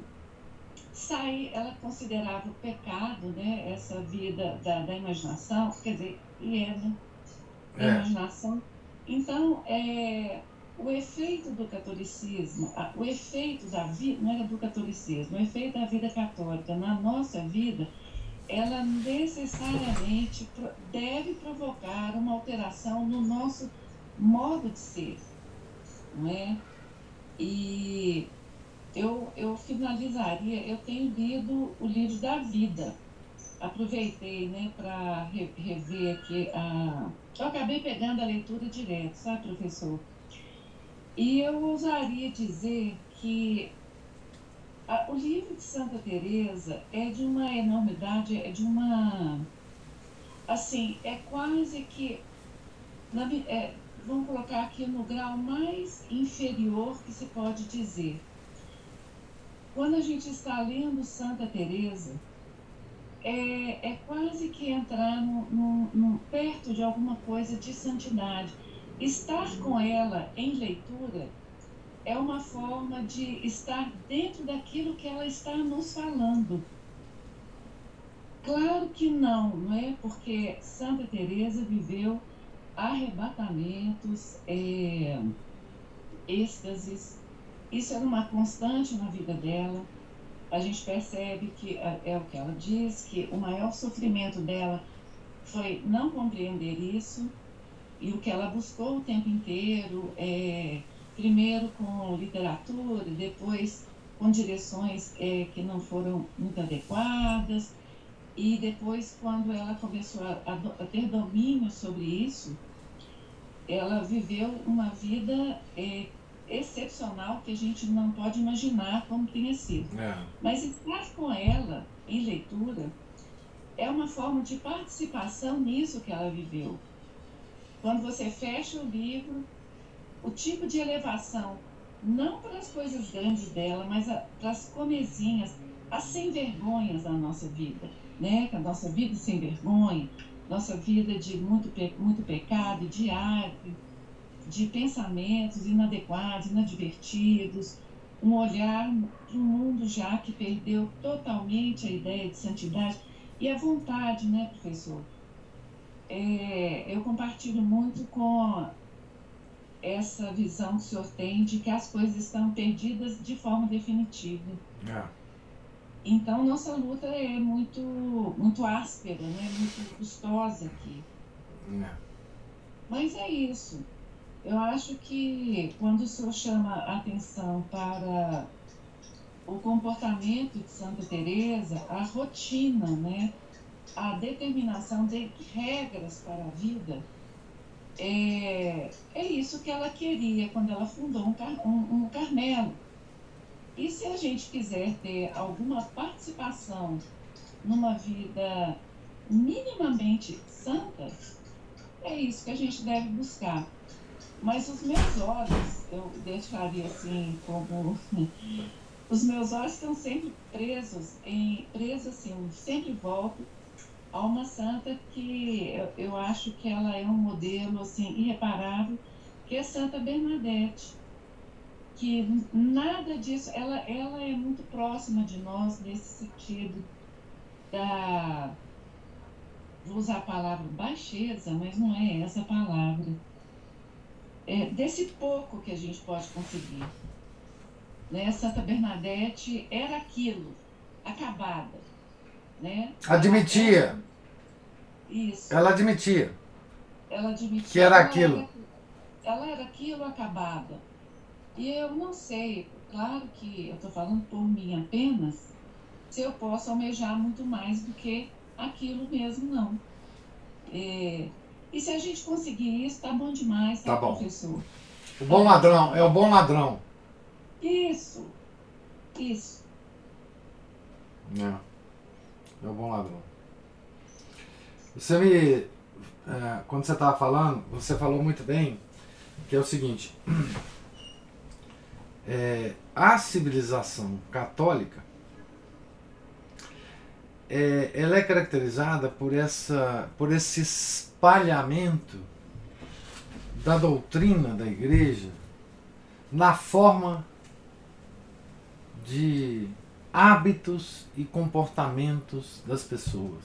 sair, ela considerava o pecado, né, essa vida da, da imaginação, quer dizer, e é, da é. imaginação. Então, é, o efeito do catolicismo, o efeito da vida, não era do catolicismo, o efeito da vida católica na nossa vida ela necessariamente deve provocar uma alteração no nosso modo de ser, não é? E eu, eu finalizaria, eu tenho lido o livro da vida, aproveitei, né, para rever aqui a... Eu acabei pegando a leitura direto, sabe, professor? E eu ousaria dizer que o livro de Santa Teresa é de uma enormidade, é de uma assim, é quase que na, é, vamos colocar aqui no grau mais inferior que se pode dizer. Quando a gente está lendo Santa Teresa, é, é quase que entrar no, no, no, perto de alguma coisa de santidade. Estar com ela em leitura é uma forma de estar dentro daquilo que ela está nos falando. Claro que não, não é? Porque Santa Teresa viveu arrebatamentos, é, êxtases. Isso era uma constante na vida dela. A gente percebe que é, é o que ela diz, que o maior sofrimento dela foi não compreender isso e o que ela buscou o tempo inteiro, é, primeiro com literatura, depois com direções é, que não foram muito adequadas, e depois, quando ela começou a, a, ter domínio sobre isso, ela viveu uma vida é, excepcional que a gente não pode imaginar como tenha sido. É. Mas estar com ela em leitura é uma forma de participação nisso que ela viveu. Quando você fecha o livro, o tipo de elevação, não para as coisas grandes dela, mas para as comezinhas, as sem vergonhas da nossa vida né? a nossa vida sem vergonha, nossa vida de muito, muito pecado diário, de pensamentos inadequados, inadvertidos, um olhar para um mundo já que perdeu totalmente a ideia de santidade e a vontade, né, professor? É, eu compartilho muito com essa visão que o senhor tem de que as coisas estão perdidas de forma definitiva. É. Então, nossa luta é muito, muito áspera, né? muito custosa aqui. É. Mas é isso. Eu acho que quando o senhor chama a atenção para o comportamento de Santa Teresa, a rotina, né? a determinação de regras para a vida, é, é isso que ela queria quando ela fundou um, um, um Carmelo e se a gente quiser ter alguma participação numa vida minimamente santa, é isso que a gente deve buscar. Mas os meus olhos, eu deixaria assim como. <laughs> Os meus olhos estão sempre presos, em, presos assim, sempre volto a uma santa que eu, eu acho que ela é um modelo assim irreparável, que é Santa Bernadette que nada disso, ela, ela é muito próxima de nós nesse sentido da. Vou usar a palavra baixeza, mas não é essa a palavra. É, desse pouco que a gente pode conseguir. Né? Santa Bernadette era aquilo, acabada. Né? Admitia. Ela, isso. Ela admitia. Ela admitia. Que era aquilo. Era, ela era aquilo acabada e eu não sei, claro que eu estou falando por mim apenas, se eu posso almejar muito mais do que aquilo mesmo, não. É, e se a gente conseguir isso, tá bom demais, tá, tá bom. professor? O bom ladrão, é o bom ladrão. Isso, isso. É, é o bom ladrão. Você me. É, quando você estava falando, você falou muito bem que é o seguinte <clears throat> é, a civilização católica é, ela é caracterizada por, essa, por esse espalhamento da doutrina da igreja na forma de hábitos e comportamentos das pessoas.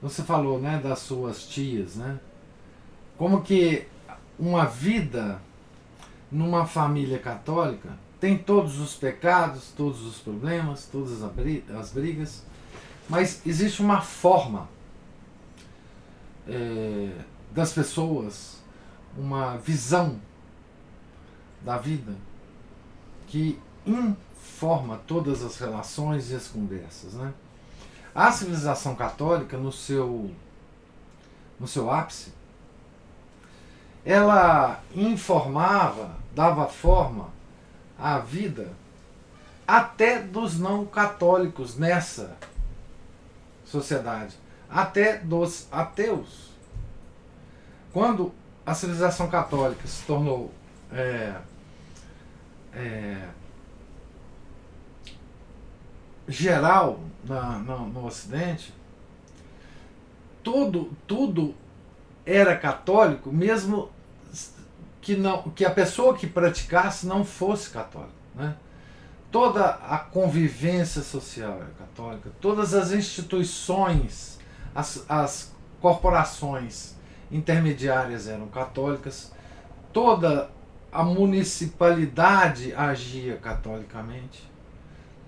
Você falou, né, das suas tias, né? Como que uma vida numa família católica tem todos os pecados, todos os problemas, todas as brigas, mas existe uma forma é, das pessoas, uma visão da vida que informa todas as relações e as conversas. Né? A civilização católica, no seu, no seu ápice, ela informava, dava forma à vida até dos não católicos nessa sociedade, até dos ateus. Quando a civilização católica se tornou é, é, geral na, no, no Ocidente, tudo, tudo era católico, mesmo que, não, que a pessoa que praticasse não fosse católica. Né? Toda a convivência social era católica, todas as instituições, as, as corporações intermediárias eram católicas, toda a municipalidade agia catolicamente,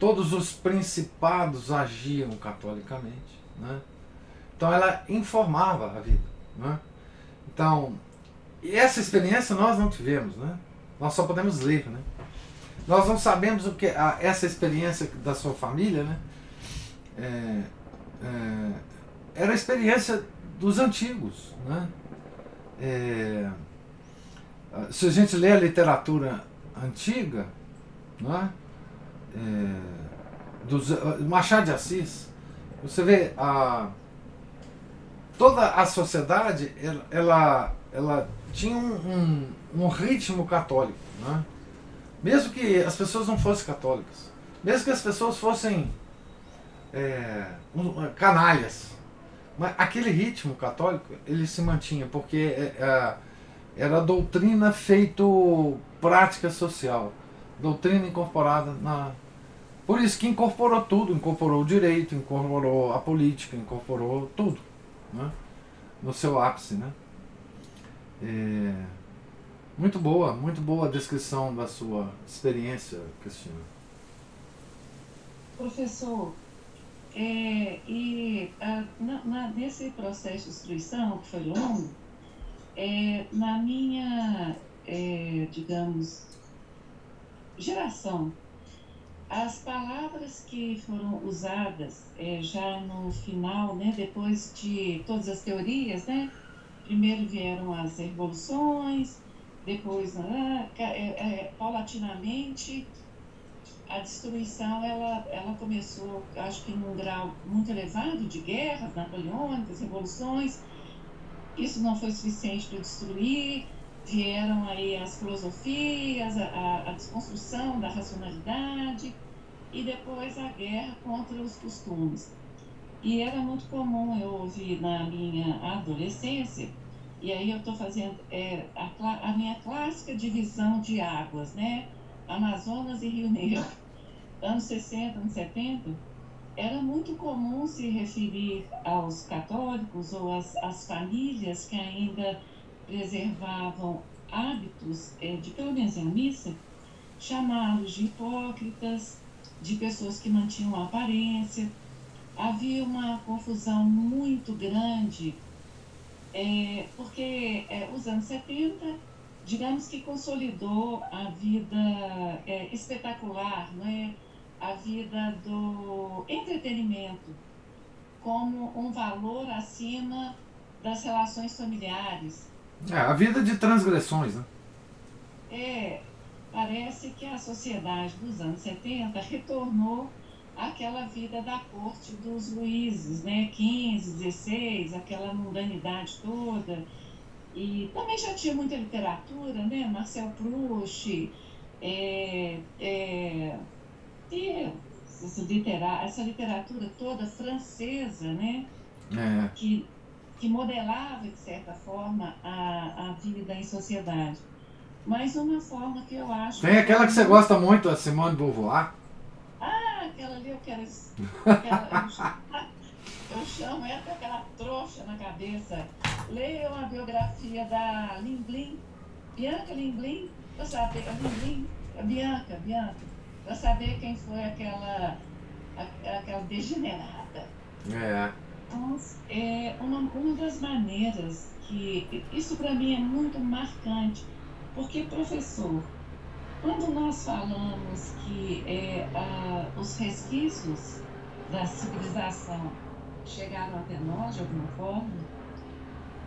todos os principados agiam catolicamente. Né? Então ela informava a vida. Né? Então, essa experiência nós não tivemos, né? nós só podemos ler. Né? Nós não sabemos o que a, essa experiência da sua família, né? É, é, era a experiência dos antigos, né? É, se a gente lê a literatura antiga, né? É, dos, Machado de Assis, você vê a toda a sociedade ela, ela, ela tinha um, um, um ritmo católico, né? Mesmo que as pessoas não fossem católicas, mesmo que as pessoas fossem é, canalhas, mas aquele ritmo católico ele se mantinha porque é, é, era doutrina feito prática social, doutrina incorporada na. Por isso que incorporou tudo, incorporou o direito, incorporou a política, incorporou tudo, né? no seu ápice, né? É... Muito boa, muito boa a descrição da sua experiência, Cristina. Professor, é, e a, na, na, nesse processo de instrução, que foi longo, é, na minha, é, digamos, geração, as palavras que foram usadas é, já no final, né, depois de todas as teorias, né, primeiro vieram as revoluções, depois, né, é, é, paulatinamente, a destruição ela, ela começou, acho que num grau muito elevado de guerras napoleônicas, revoluções. Isso não foi suficiente para destruir. Vieram aí as filosofias, a, a desconstrução da racionalidade e depois a guerra contra os costumes. E era muito comum eu ouvir na minha adolescência e aí eu estou fazendo é, a, a, minha clássica divisão de águas, né? Amazonas e Rio Negro. <laughs> Anos 60, anos 70, era muito comum se referir aos católicos ou às, às famílias que ainda preservavam hábitos é, de pelo menos a missa, chamá-los de hipócritas, de pessoas que mantinham a aparência. Havia uma confusão muito grande é, porque é, os anos 70, digamos que consolidou a vida é, espetacular, não é? a vida do entretenimento como um valor acima das relações familiares. É, a vida de transgressões, né? É, parece que a sociedade dos anos 70 retornou aquela vida da corte dos Luíses, né? 15, 16, aquela mundanidade toda. E também já tinha muita literatura, né? Marcel Proust, é, é, essa literatura toda francesa, né? É. Que, que modelava, de certa forma, a, a vida em sociedade. Mas uma forma que eu acho... Tem aquela que você gosta muito, a Simone Beauvoir aquela ali eu quero. Aquela, eu, chamo ela com aquela trouxa na cabeça. Leiam a biografia da Limblin, Bianca Limblin, para saber, a Limblin, a Bianca, Bianca, para saber quem foi aquela, aquela degenerada. É. Então, é uma, uma das maneiras que. Isso para mim é muito marcante, porque professor quando nós falamos que é, a, os resquícios da civilização chegaram até nós de alguma forma,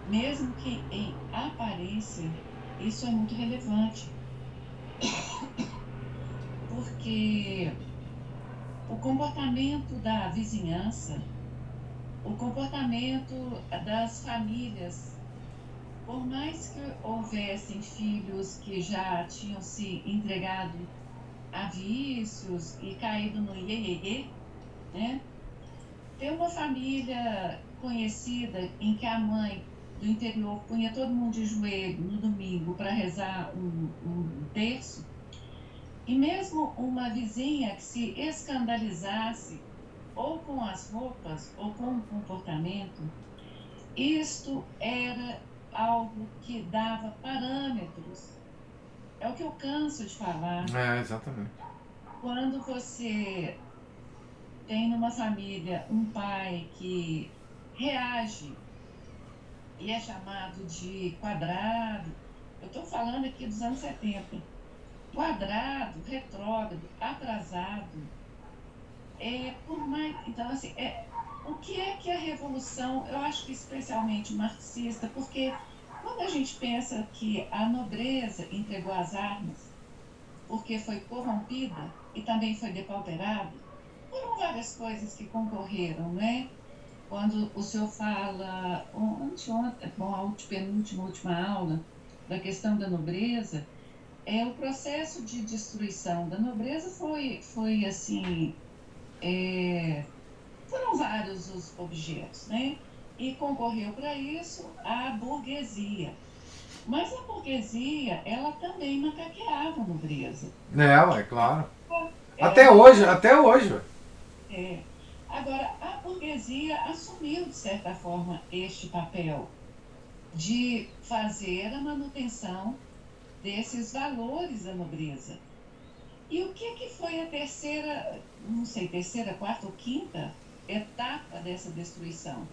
mesmo que em aparência, isso é muito relevante. <coughs> Porque o comportamento da vizinhança, o comportamento das famílias por mais que houvessem filhos que já tinham se entregado a vícios e caído no iê, né? ter uma família conhecida em que a mãe do interior punha todo mundo de joelho no domingo para rezar um, um terço, e mesmo uma vizinha que se escandalizasse ou com as roupas ou com o comportamento, isto era algo que dava parâmetros. É o que eu canso de falar. É, exatamente. Quando você tem numa família um pai que reage e é chamado de quadrado, eu estou falando aqui dos anos 70, quadrado, retrógrado, atrasado, é, por mais, então assim, é, o que é que a revolução, eu acho que especialmente marxista, porque quando a gente pensa que a nobreza entregou as armas porque foi corrompida e também foi depauperada, foram várias coisas que concorreram, né? Quando o senhor fala, anteontem, bom, a penúltima, última aula, da questão da nobreza, é o processo de destruição da nobreza foi, foi assim, é, foram vários os objetos, né? E concorreu para isso a burguesia. Mas a burguesia, ela também macaqueava a nobreza. É, é claro. É, até hoje, até hoje. É. Agora, a burguesia assumiu, de certa forma, este papel de fazer a manutenção desses valores da nobreza. E o que, que foi a terceira, não sei, terceira, quarta ou quinta etapa dessa destruição?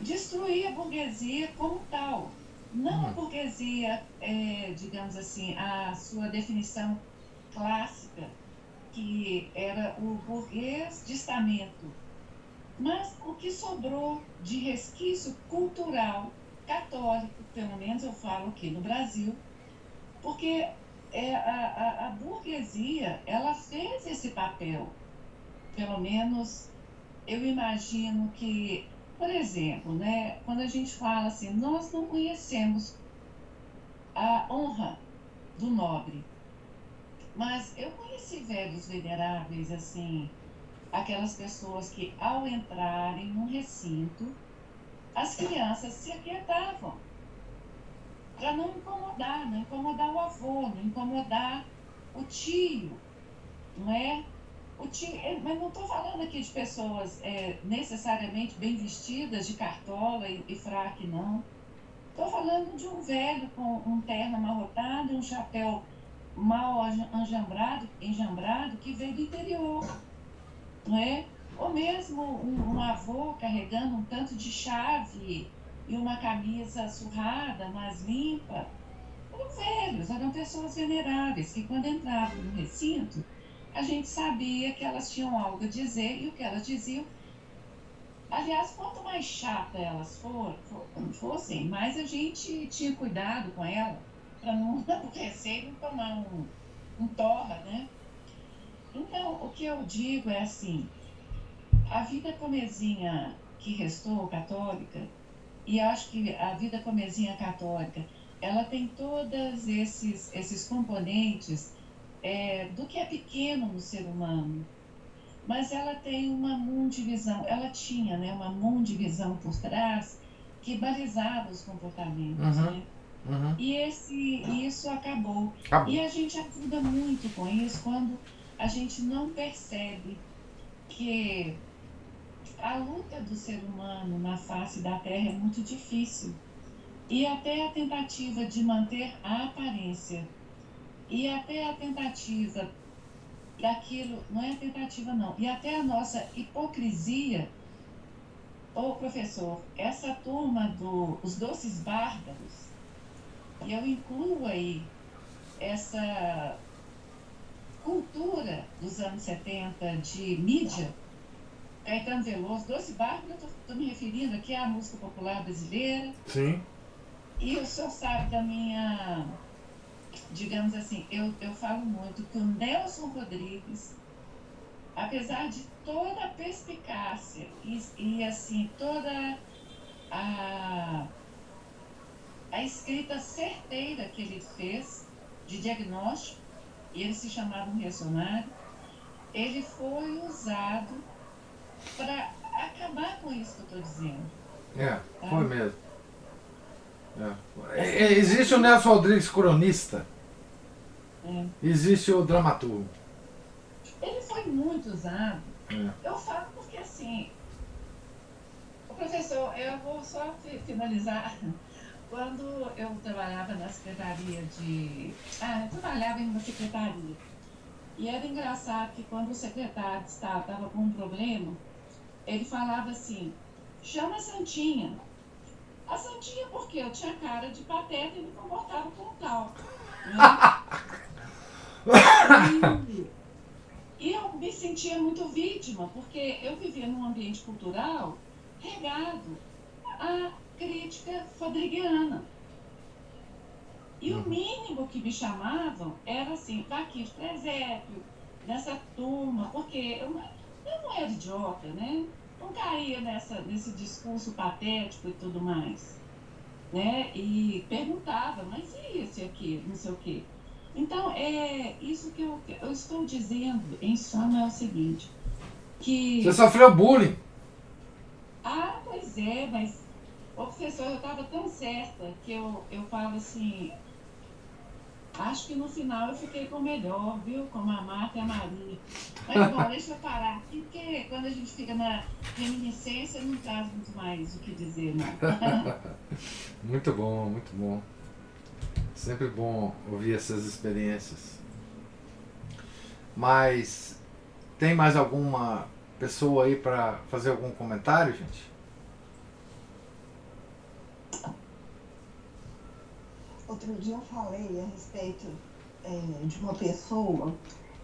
Destruir a burguesia como tal. Não a uhum. burguesia, é, digamos assim, a sua definição clássica, que era o burguês de estamento, mas o que sobrou de resquício cultural católico, pelo menos eu falo aqui no Brasil, porque é, a, a, a burguesia ela fez esse papel. Pelo menos eu imagino que, por exemplo, né, quando a gente fala assim, nós não conhecemos a honra do nobre, mas eu conheci velhos veneráveis assim, aquelas pessoas que ao entrarem num recinto, as crianças se aquietavam para não incomodar, não incomodar o avô, não incomodar o tio, não é? O tio, mas não estou falando aqui de pessoas é, necessariamente bem vestidas de cartola e, e fraque, não. Estou falando de um velho com um terno amarrotado e um chapéu mal enjambrado, enjambrado que veio do interior não é? Ou mesmo um, um avô carregando um tanto de chave e uma camisa surrada, mas limpa. Eram velhos, eram pessoas veneráveis que quando entravam no recinto, a gente sabia que elas tinham algo a dizer e o que elas diziam. Aliás, quanto mais chata elas for, for, fossem, mais a gente tinha cuidado com ela para não <laughs> aborrecer e não tomar um, um torra, né? Então, o que eu digo é assim: a vida comezinha que restou católica, e acho que a vida comezinha católica, ela tem todos esses, esses componentes é, do que é pequeno no ser humano. Mas ela tem uma mundivisão, ela tinha né, uma mundivisão por trás que balizava os comportamentos. Uhum. Né? Uhum. E esse, isso acabou. acabou. E a gente ajuda muito com isso quando a gente não percebe que a luta do ser humano na face da Terra é muito difícil. E até a tentativa de manter a aparência, e até a tentativa daquilo, não é a tentativa não, e até a nossa hipocrisia. Ô professor, essa turma dos doces bárbaros, e eu incluo aí essa cultura dos anos 70 de mídia, Caetano Veloso, Doce Bárbara, estou me referindo aqui à música popular brasileira. Sim. E o senhor sabe da minha, digamos assim, eu, eu falo muito que o Nelson Rodrigues, apesar de toda a perspicácia e, e assim, toda a, a escrita certeira que ele fez de diagnóstico, e ele se chamava um reacionário, ele foi usado para acabar com isso que eu estou dizendo. É, tá? foi mesmo. É. Existe o Nelson Rodrigues cronista. É. Existe o dramaturgo. Ele foi muito usado. É. Eu falo porque assim. Professor, eu vou só finalizar. <laughs> Quando eu trabalhava na secretaria de. Ah, eu trabalhava em uma secretaria. E era engraçado que quando o secretário de Estado estava com um problema, ele falava assim: chama a Santinha. A Santinha, porque eu tinha cara de pateta e me comportava como tal. Né? E, eu me sentia muito vítima, porque eu vivia num ambiente cultural regado à crítica fadriguiana. E o uhum. mínimo que me chamavam era assim, tá aqui de presépio, nessa turma, porque eu, eu não era idiota, né? Não caía nessa, nesse discurso patético e tudo mais. Né? E perguntava, mas e esse aqui, não sei o quê. Então, é isso que eu, eu estou dizendo em soma é o seguinte, que... Você sofreu bullying. Ah, pois é, mas, professor, eu estava tão certa que eu, eu falo assim, Acho que no final eu fiquei com o melhor, viu? Como a Marta e a Maria. Mas <laughs> bom, deixa eu parar aqui, porque quando a gente fica na reminiscência não traz muito mais o que dizer, não. <laughs> muito bom, muito bom. Sempre bom ouvir essas experiências. Mas tem mais alguma pessoa aí para fazer algum comentário, gente? Outro dia eu falei a respeito é, de uma pessoa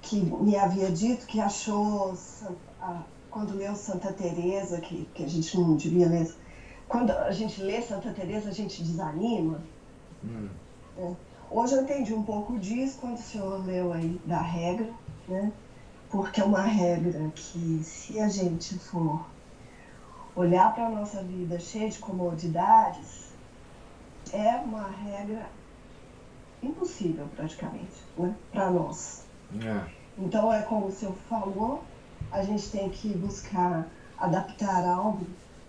que me havia dito que achou, a, quando leu Santa Teresa que, que a gente não devia ler, quando a gente lê Santa Teresa a gente desanima. Hum. É. Hoje eu entendi um pouco disso quando o senhor leu aí da regra, né? Porque é uma regra que se a gente for olhar para a nossa vida cheia de comodidades, é uma regra impossível praticamente, né? Para nós. É. Então é como o senhor falou, a gente tem que buscar adaptar algo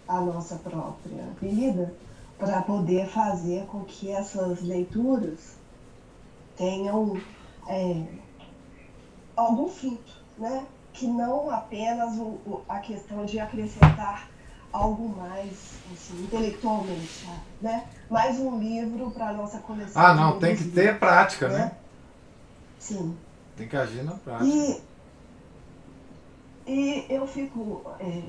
à nossa própria vida para poder fazer com que essas leituras tenham é, algum fruto, né? Que não apenas o, o, a questão de acrescentar algo mais assim, intelectualmente, né? Mais um livro para nossa coleção. Ah, não, tem que ter prática, né? né? Sim. Tem que agir na prática. E, e eu fico é,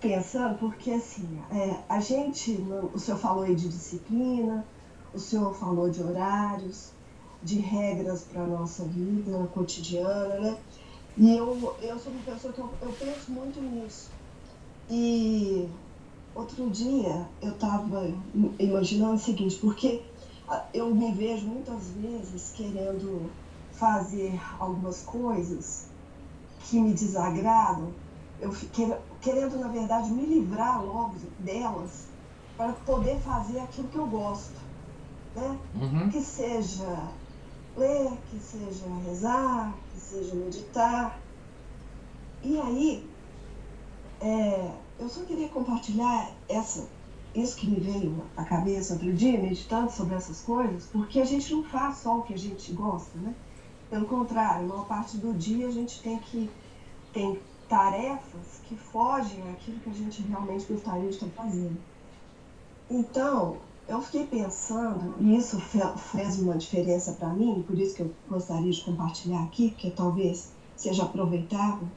pensando, porque assim, é, a gente, o senhor falou aí de disciplina, o senhor falou de horários, de regras para a nossa vida cotidiana, né? E eu, eu sou uma pessoa que eu, eu penso muito nisso e outro dia eu estava imaginando o seguinte, porque eu me vejo muitas vezes querendo fazer algumas coisas que me desagradam, eu querendo, na verdade, me livrar logo delas para poder fazer aquilo que eu gosto. Né? Uhum. Que seja ler, que seja rezar, que seja meditar. E aí, é, eu só queria compartilhar essa, isso que me veio à cabeça outro dia, meditando sobre essas coisas, porque a gente não faz só o que a gente gosta, né? Pelo contrário, a maior parte do dia a gente tem que tem tarefas que fogem àquilo que a gente realmente gostaria de estar fazendo. Então, eu fiquei pensando, e isso fez uma diferença para mim, por isso que eu gostaria de compartilhar aqui, porque talvez seja aproveitável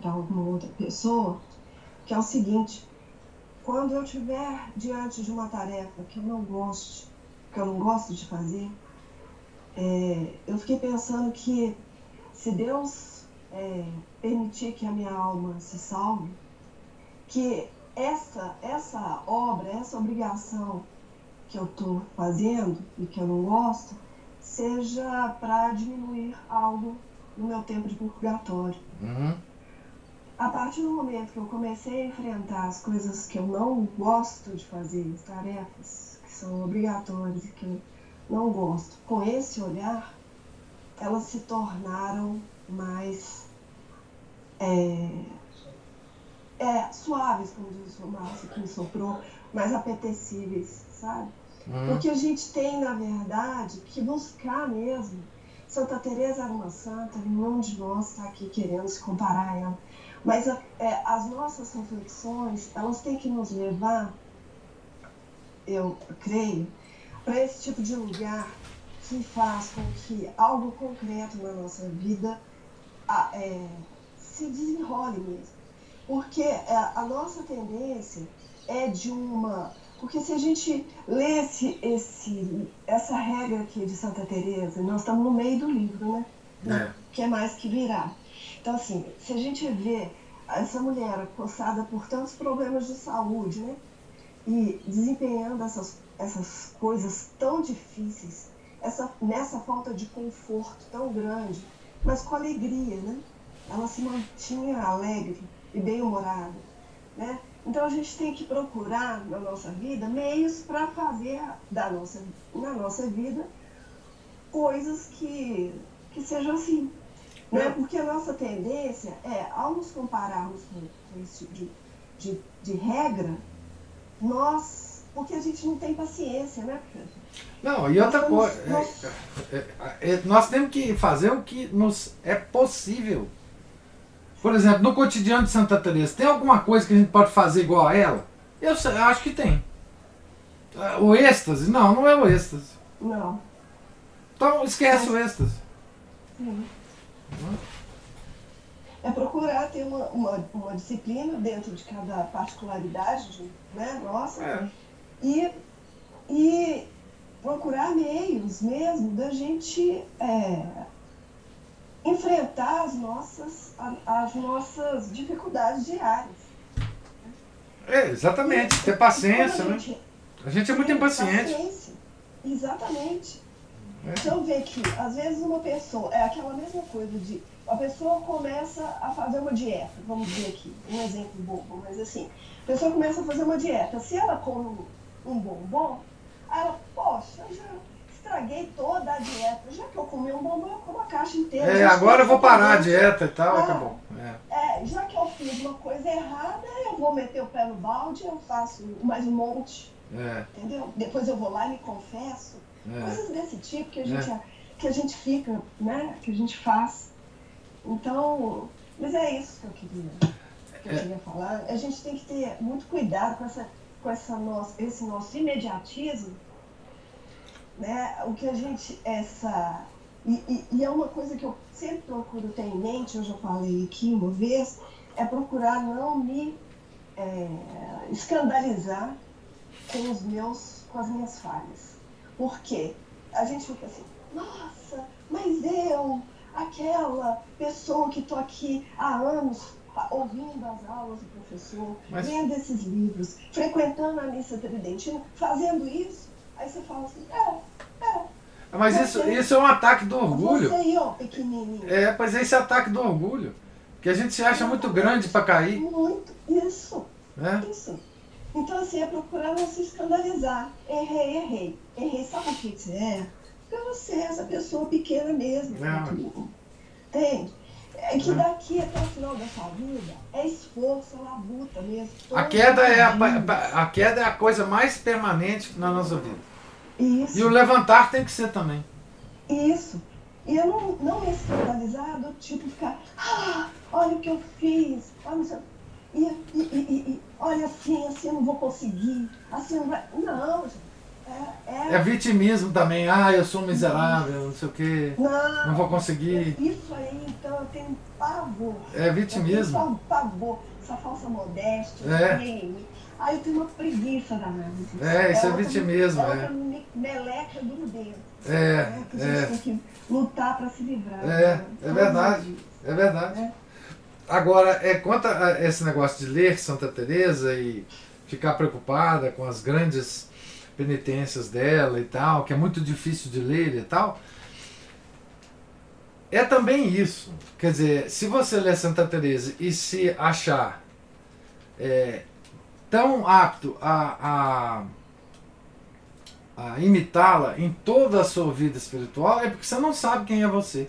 para alguma outra pessoa que é o seguinte: quando eu estiver diante de uma tarefa que eu não gosto, que eu não gosto de fazer, é, eu fiquei pensando que se Deus é, permitir que a minha alma se salve, que essa, essa obra, essa obrigação que eu estou fazendo e que eu não gosto, seja para diminuir algo no meu tempo de purgatório. Uhum a partir do momento que eu comecei a enfrentar as coisas que eu não gosto de fazer, as tarefas que são obrigatórias e que eu não gosto, com esse olhar, elas se tornaram mais é, é, suaves, como diz o Márcio, que me soprou, mais apetecíveis, sabe? Uhum. Porque a gente tem, na verdade, que buscar mesmo. Santa Teresa era uma santa, nenhum de nós está aqui querendo se comparar a ela. Mas é, as nossas reflexões, elas têm que nos levar, eu creio, para esse tipo de lugar que faz com que algo concreto na nossa vida é, se desenrole mesmo. Porque é, a nossa tendência é de uma. Porque se a gente lesse esse, essa regra aqui de Santa Teresa, nós estamos no meio do livro, né? É. Que é mais que virar. Então, assim, se a gente vê essa mulher acossada por tantos problemas de saúde, né? E desempenhando essas, essas coisas tão difíceis, essa, nessa falta de conforto tão grande, mas com alegria, né? Ela se mantinha alegre e bem-humorada, né? Então a gente tem que procurar na nossa vida meios para fazer da nossa, na nossa vida coisas que, que sejam assim. Né? Porque a nossa tendência é, ao nos compararmos com esse tipo de, de, de regra, nós. Porque a gente não tem paciência, né, Não, e outra coisa, nós... É, é, é, nós temos que fazer o que nos é possível. Por exemplo, no cotidiano de Santa Teresa, tem alguma coisa que a gente pode fazer igual a ela? Eu acho que tem. O êxtase? Não, não é o êxtase. Não. Então esquece Mas... o êxtase. Sim. É procurar ter uma, uma, uma, disciplina dentro de cada particularidade de, né, nossa é. e, e procurar meios mesmo da gente é, enfrentar as nossas, as nossas dificuldades diárias. É, exatamente, ter paciência, a gente, né? A gente é muito impaciente. Paciência. Exatamente. Então vê que, às vezes, uma pessoa, é aquela mesma coisa de a pessoa começa a fazer uma dieta, vamos dizer aqui, um exemplo bobo, mas assim, a pessoa começa a fazer uma dieta. Se ela come um bombom, ela, poxa, já estraguei toda a dieta. Já que eu comi um bombom, eu como a caixa inteira. É, agora eu vou parar a dieta e tal, ah, acabou. É. é. já que eu fiz uma coisa errada, eu vou meter o pé no balde, eu faço mais um monte. É. Entendeu? Depois eu vou lá e me confesso. É. Coisas desse tipo que a gente, é. que a gente fica, né? Que a gente faz. Então, mas é isso que eu queria, que eu é. queria falar. A gente tem que ter muito cuidado com, essa, com essa nossa, esse nosso imediatismo. Né? O que a gente, essa. E, e, e é uma coisa que eu sempre procuro ter em mente, eu já falei aqui uma vez, é procurar não me é, escandalizar com os meus, com as minhas falhas. Porque a gente fica assim, nossa, mas eu, aquela pessoa que estou aqui há anos ouvindo as aulas do professor, mas... lendo esses livros, frequentando a missa tridentina, fazendo isso, aí você fala assim, é, é. Mas isso, isso é um ataque do orgulho. Você aí, ó, pequenininho. É, esse é ataque do orgulho. Que a gente se acha muito grande para cair. Muito, isso. É? Isso. Então, assim, é procurar não se escandalizar. Errei, errei. Errei, sabe o que você é? Porque você é essa pessoa pequena mesmo. Não. Entende? É que daqui até o final dessa vida é esforço, é labuta mesmo. A queda, é a, a, queda é a coisa mais permanente na nossa vida. Isso. E o levantar tem que ser também. Isso. E eu não, não me escandalizar do tipo ficar, ah, olha o que eu fiz, olha, e, e, e, e, olha assim, assim eu não vou conseguir, assim não vai. Não, gente. É, é... é vitimismo também, ah, eu sou miserável, não sei o quê, não, não vou conseguir. Isso aí, então, eu tenho pavor. É vitimismo. Eu tenho pavor, essa falsa modéstia. É. Aí eu tenho uma preguiça danada. É, isso é vitimismo. Ela é. me meleca do dentro. É, né? Que a gente é. tem que lutar para se livrar. É, né? é verdade, é verdade. É. Agora, é, quanto a esse negócio de ler Santa Teresa e ficar preocupada com as grandes penitências dela e tal, que é muito difícil de ler e tal, é também isso. Quer dizer, se você ler Santa Teresa e se achar é, tão apto a, a, a imitá-la em toda a sua vida espiritual, é porque você não sabe quem é você.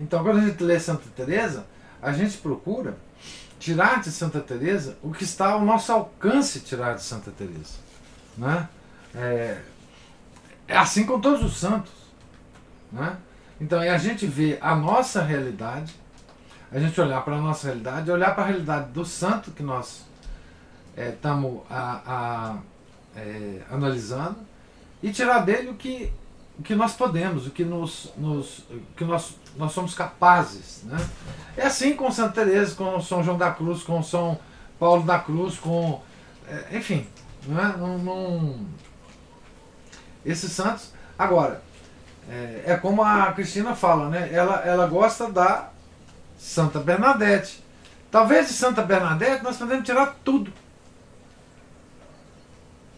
Então, quando a gente lê Santa Teresa, a gente procura tirar de Santa Teresa o que está ao nosso alcance tirar de Santa Teresa, né? É, é assim com todos os santos, né? Então, é a gente ver a nossa realidade, a gente olhar para a nossa realidade, olhar para a realidade do santo que nós estamos é, é, analisando e tirar dele o que, o que nós podemos, o que, nos, nos, que nós, nós somos capazes. Né? É assim com Santa Teresa, com São João da Cruz, com São Paulo da Cruz, com. É, enfim, não é? Não, não, esses santos. Agora, é, é, como a Cristina fala, né? Ela, ela gosta da Santa Bernadette. Talvez de Santa Bernadette nós podemos tirar tudo.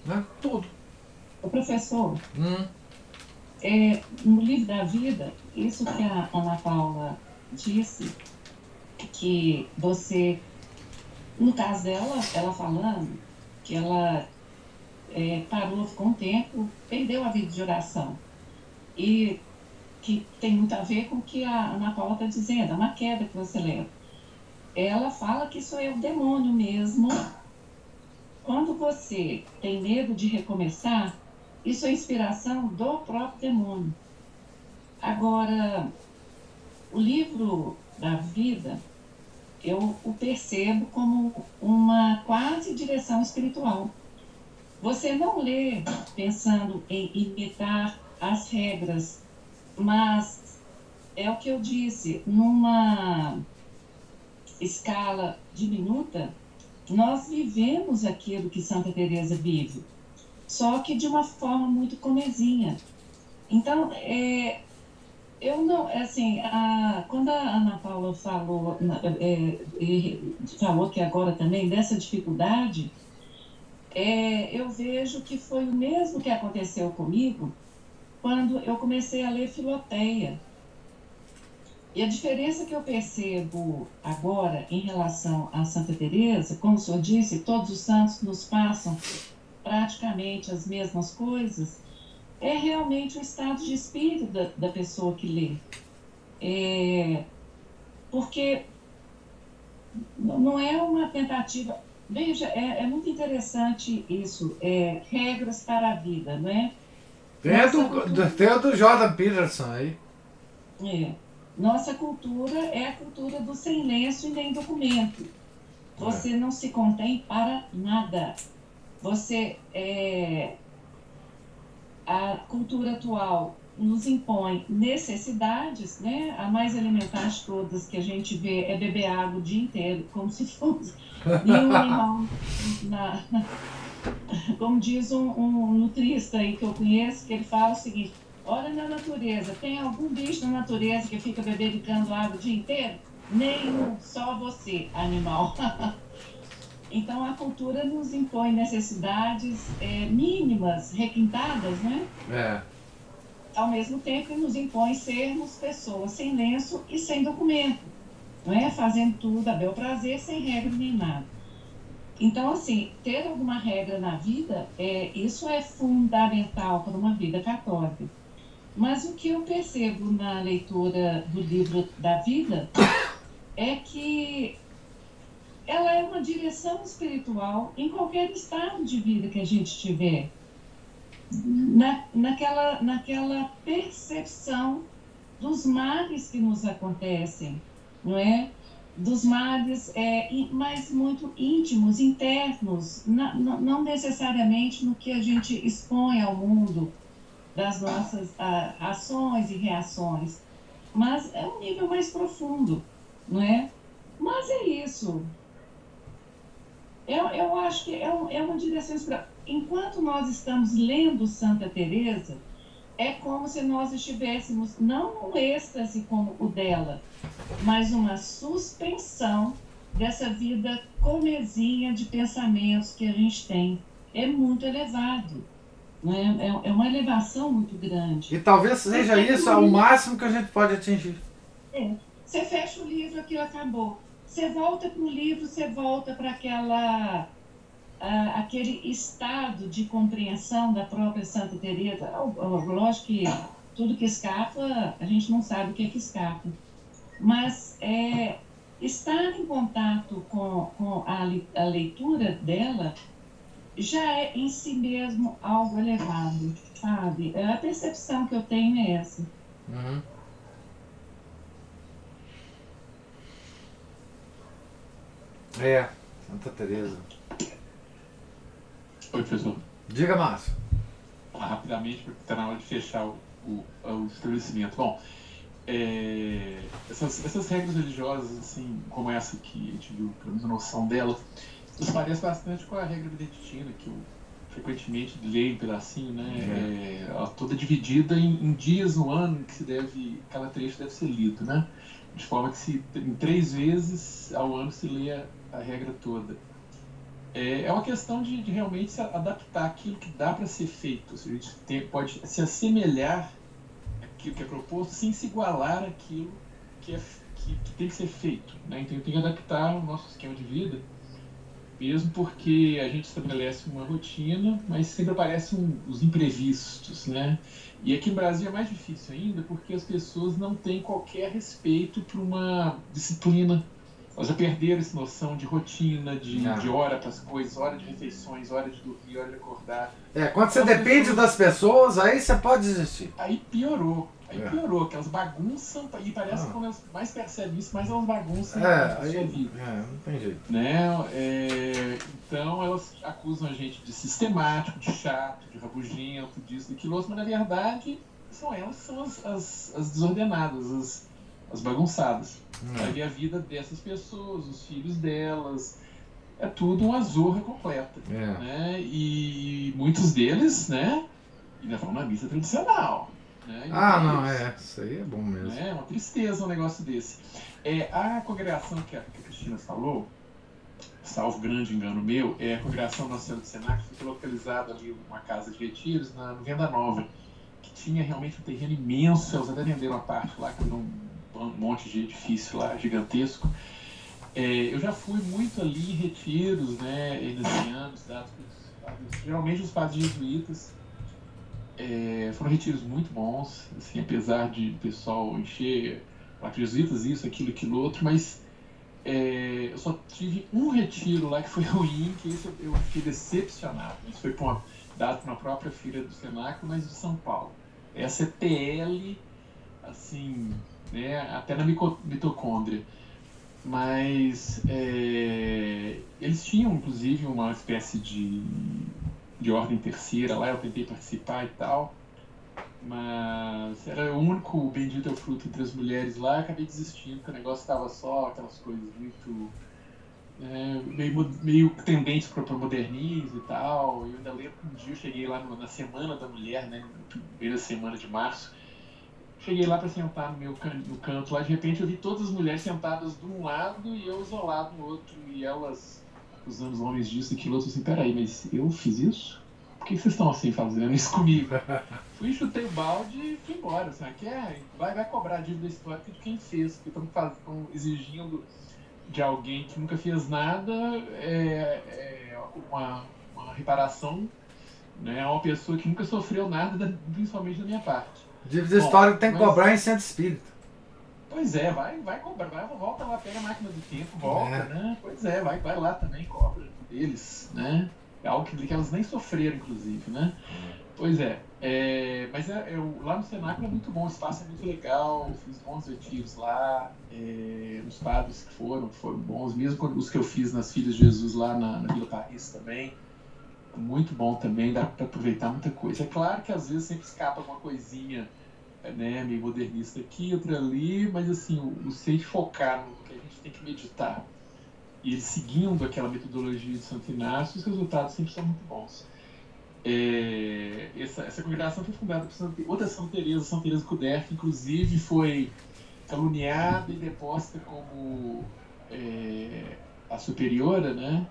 Né? Tudo. O professor, hum. É, no livro da vida, isso que a Ana Paula disse, que você, no caso dela, ela falando que ela é, parou, ficou um tempo, perdeu a vida de oração e que tem muito a ver com o que a Ana Paula está dizendo, é uma queda que você leva. Ela fala que isso é o demônio mesmo. Quando você tem medo de recomeçar, isso é inspiração do próprio demônio. Agora, o livro da vida, eu o percebo como uma quase direção espiritual. Você não lê pensando em imitar as regras, mas é o que eu disse, numa escala diminuta, nós vivemos aquilo que Santa Teresa vive, só que de uma forma muito comezinha. Então, é, eu não, é assim, a, quando a Ana Paula falou, é, falou que agora também dessa dificuldade, é, eu vejo que foi o mesmo que aconteceu comigo quando eu comecei a ler Filoteia. E a diferença que eu percebo agora em relação a Santa Teresa, como o senhor disse, todos os santos nos passam praticamente as mesmas coisas, é realmente o estado de espírito da, da pessoa que lê. É, porque não é uma tentativa. Veja, é, é muito interessante isso, é, regras para a vida, não é? Tem a do, tem a do Jordan Peterson aí. É. Nossa cultura é a cultura do sem lenço e nem documento. Você é. não se contém para nada. Você é, a cultura atual nos impõe necessidades, né? A mais elementar de todas que a gente vê é beber água o dia inteiro, como se fosse nenhum <laughs> animal na, como diz um, um nutrista aí que eu conheço, que ele fala o seguinte, olha na natureza, tem algum bicho na natureza que fica bebericando água o dia inteiro? Nenhum, só você, animal. <laughs> então a cultura nos impõe necessidades é, mínimas, requintadas, né? É. Ao mesmo tempo nos impõe sermos pessoas sem lenço e sem documento, não é? Fazendo tudo a bel prazer, sem regra nem nada. Então, assim, ter alguma regra na vida, é, isso é fundamental para uma vida católica. Mas o que eu percebo na leitura do livro da vida é que ela é uma direção espiritual em qualquer estado de vida que a gente tiver. Na, naquela, naquela percepção dos males que nos acontecem, não é? dos males, é, mas muito íntimos, internos, na, não necessariamente no que a gente expõe ao mundo das nossas a, ações e reações, mas é um nível mais profundo, não é? Mas é isso. Eu, eu acho que é, um, é uma direção Enquanto nós estamos lendo Santa Teresa, é como se nós estivéssemos não num êxtase como o dela, mas uma suspensão dessa vida comezinha de pensamentos que a gente tem. É muito elevado. Né? É, é uma elevação muito grande. E talvez seja isso o máximo que a gente pode atingir. É. Você fecha o livro, aquilo acabou. Você volta para o livro, você volta para aquela uh, aquele estado de compreensão da própria Santa Teresa. Lógico que tudo que escapa, a gente não sabe o que é que escapa. Mas é, estar em contato com, com a, a leitura dela já é em si mesmo algo elevado, sabe? A percepção que eu tenho é essa. Uhum. É, Santa Teresa. Oi, professor. Diga, Márcio. Rapidamente, porque está na hora de fechar o, o, o estabelecimento. Bom, é, essas, essas regras religiosas, assim, como essa que a gente viu, pelo menos a noção dela, nos parece bastante com a regra beneditina, que eu frequentemente leio um pedacinho, né? É. É, ela toda dividida em, em, dias no ano que se deve, cada trecho deve ser lido, né? De forma que se, em três vezes ao ano se lê a, regra toda. É, é uma questão de, de, realmente se adaptar aquilo que dá para ser feito. Seja, a gente tem, pode se assemelhar aquilo que é proposto sem se igualar aquilo que, é, que, que tem que ser feito. Né? Então tem que adaptar o nosso esquema de vida, mesmo porque a gente estabelece uma rotina, mas sempre aparecem os imprevistos. Né? E aqui no Brasil é mais difícil ainda porque as pessoas não têm qualquer respeito para uma disciplina elas já perderam essa noção de rotina, de, ah. de hora para as coisas, hora de refeições, hora de dormir, hora de acordar. É, quando você então, depende das pessoas, aí você pode desistir. Aí piorou. Aí é. piorou, que elas bagunçam, e parece ah. que quando elas mais percebem isso, mais elas bagunçam é, a aí, sua vida. É, não tem jeito. Né? É, então elas acusam a gente de sistemático, de chato, de rabugento, disso, daquilo mas na verdade são elas que são as, as, as desordenadas, as, as bagunçadas. Hum. Vai ver a vida dessas pessoas, os filhos delas. É tudo uma zorra completa. É. Né? E muitos deles, né? Ainda vão na missa tradicional. Né? Ah, não, é. Isso aí é bom mesmo. É uma tristeza um negócio desse. É, a congregação que a, que a Cristina falou, salvo grande engano meu, é a congregação Nossa Senhora do Senac, que fica localizada ali numa casa de retiros na Venda Nova, que tinha realmente um terreno imenso, eles até venderam a parte lá, que não um monte de edifício lá gigantesco. É, eu já fui muito ali em retiros, né, anos, dados geralmente os padres jesuítas. É, foram retiros muito bons, assim, apesar de o pessoal encher padres jesuítas, isso, aquilo, aquilo outro, mas é, eu só tive um retiro lá que foi <laughs> ruim, que esse eu, fiquei decepcionado. Isso foi uma, dado por uma própria filha do Senac, mas de São Paulo. Essa é TL, assim, né, até na mitocôndria. Mas é, eles tinham, inclusive, uma espécie de, de ordem terceira lá, eu tentei participar e tal, mas era o único bendito é o fruto entre as mulheres lá, acabei desistindo, porque o negócio estava só aquelas coisas muito. É, meio, meio tendentes para o modernismo e tal. Eu ainda lembro que um dia eu cheguei lá no, na Semana da Mulher, né, primeira semana de março, Cheguei lá para sentar no meu can no canto lá, de repente eu vi todas as mulheres sentadas de um lado e eu isolado no outro, e elas acusando os homens disso e aquilo, outro assim, peraí, mas eu fiz isso? Por que vocês estão assim fazendo isso comigo? <laughs> Fui, chutei o balde e fui embora. Assim, aqui é, vai, vai cobrar a dívida histórica de quem fez, porque estão exigindo de alguém que nunca fez nada é, é uma, uma reparação né, a uma pessoa que nunca sofreu nada, principalmente da minha parte. Dívida histórica tem que mas... cobrar em centro espírita. Pois é, vai, vai cobrar, vai, volta lá, pega a máquina do tempo, volta, é. né? Pois é, vai, vai lá também, cobra deles, né? É algo que, que elas nem sofreram, inclusive, né? Pois é, é mas é, eu, lá no Senac é muito bom, o espaço é muito legal, fiz bons retiros lá, é, os padres que foram, foram bons, mesmo os que eu fiz nas Filhas de Jesus lá na, na Vila Paris também, muito bom também, dá para aproveitar muita coisa. É claro que às vezes sempre escapa alguma coisinha né, meio modernista aqui, outra ali, mas assim, o, o se focar no que a gente tem que meditar e seguindo aquela metodologia de Santo Inácio, os resultados sempre são muito bons. É, essa, essa congregação foi fundada por Santa, outra Santa Teresa, Santa Teresa Kuder, que inclusive foi caluniada e deposta como é, a superiora, né?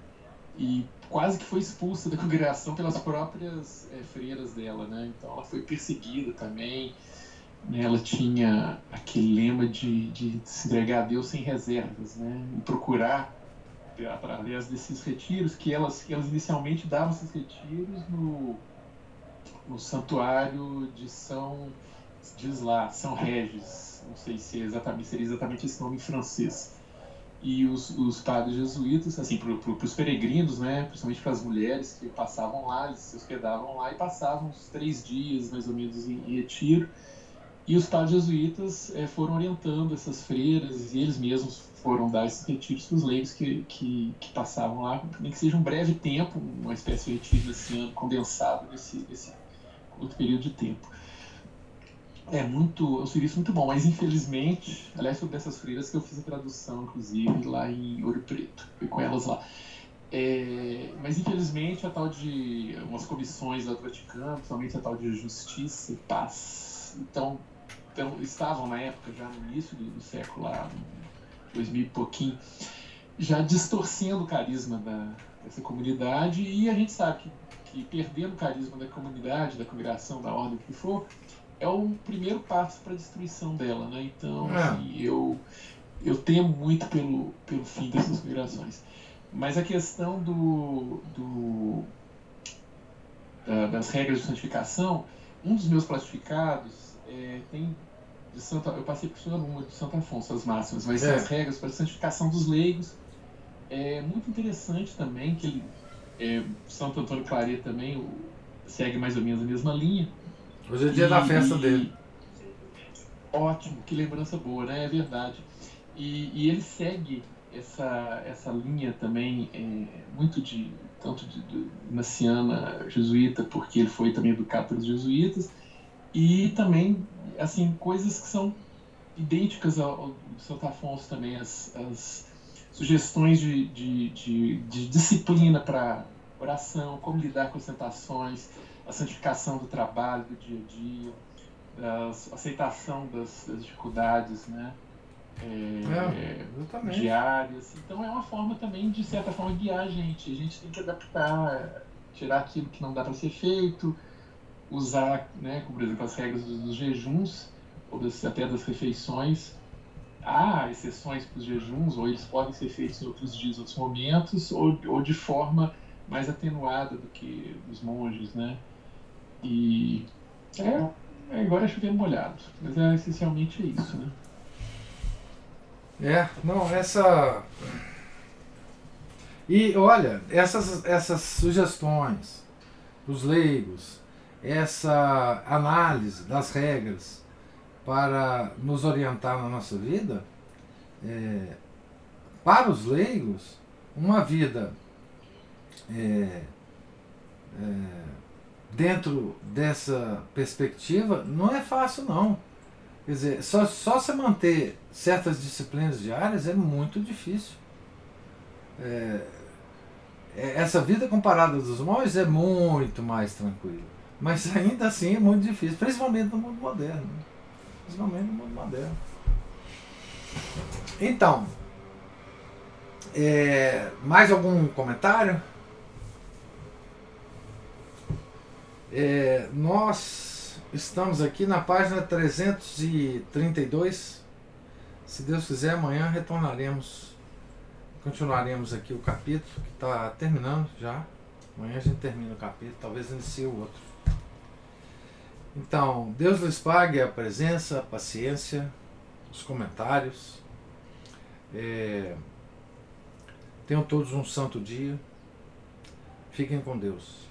E quase que foi expulsa da <laughs> congregação pelas próprias é, freiras dela, né? Então ela foi perseguida também. Né? Ela tinha aquele lema de, de se entregar a Deus sem reservas, né? E procurar através desses retiros que elas, que elas inicialmente davam esses retiros no, no santuário de São diz lá São Regis, não sei se é exatamente seria exatamente esse nome em francês e os, os padres jesuítas, assim, para os peregrinos, né, principalmente para as mulheres que passavam lá, eles se hospedavam lá e passavam uns três dias, mais ou menos, em, retiro. E os padres jesuítas é, foram orientando essas freiras e eles mesmos foram dar esses retiros para os leigos que, que, que, passavam lá, nem que seja um breve tempo, uma espécie de retiro ano condensado nesse, nesse outro período de tempo. É muito, é um serviço muito bom, mas infelizmente, aliás, foi dessas freiras que eu fiz a tradução, inclusive, lá em Ouro Preto, fui com elas lá. É, mas infelizmente a tal de umas comissões do Vaticano, principalmente a tal de Justiça e Paz, então, então estavam na época, já no início do, do século lá, 2000 e pouquinho, já distorcendo o carisma da, dessa comunidade e a gente sabe que, que perdendo o carisma da comunidade, da congregação, da ordem, que for, é o primeiro passo para a destruição dela, né? Então, é. assim, eu eu temo muito pelo pelo fim dessas migrações. Mas a questão do, do da, das regras de santificação, um dos meus classificados é, tem de Santa, eu passei por cima uma de Santo Afonso, as máximas, mas é. as regras para a santificação dos leigos é muito interessante também que ele é, Santo Antônio Claret também o, segue mais ou menos a mesma linha Hoje é dia e, da festa dele. Ótimo, que lembrança boa, né? É verdade. E, e ele segue essa, essa linha também é, muito de tanto de, de naciana jesuíta, porque ele foi também educado pelos jesuítas, e também assim coisas que são idênticas ao, ao Santo Afonso também, as, as sugestões de, de, de, de disciplina para oração, como lidar com as tentações, a santificação do trabalho, do dia a dia, a aceitação das, das dificuldades, né? É, é, diárias. Então é uma forma também, de certa forma, guiar a gente. A gente tem que adaptar, tirar aquilo que não dá para ser feito, usar, né, como por exemplo, as regras dos, dos jejuns, ou das, até das refeições. Há exceções para os jejuns, ou eles podem ser feitos em outros dias, outros momentos, ou, ou de forma mais atenuada do que os monges, né? E é, é agora é chovendo molhado, mas é essencialmente é isso, né? É, não, essa. E olha, essas, essas sugestões dos leigos, essa análise das regras para nos orientar na nossa vida, é, para os leigos, uma vida é, é, dentro dessa perspectiva não é fácil não. Quer dizer, só, só se manter certas disciplinas diárias é muito difícil. É, é, essa vida comparada dos monges é muito mais tranquila. Mas ainda assim é muito difícil, principalmente no mundo moderno. Né? Principalmente no mundo moderno. Então, é, mais algum comentário? É, nós estamos aqui na página 332. Se Deus quiser, amanhã retornaremos, continuaremos aqui o capítulo que está terminando já. Amanhã a gente termina o capítulo, talvez inicie o outro. Então, Deus lhes pague a presença, a paciência, os comentários. É, tenham todos um santo dia. Fiquem com Deus.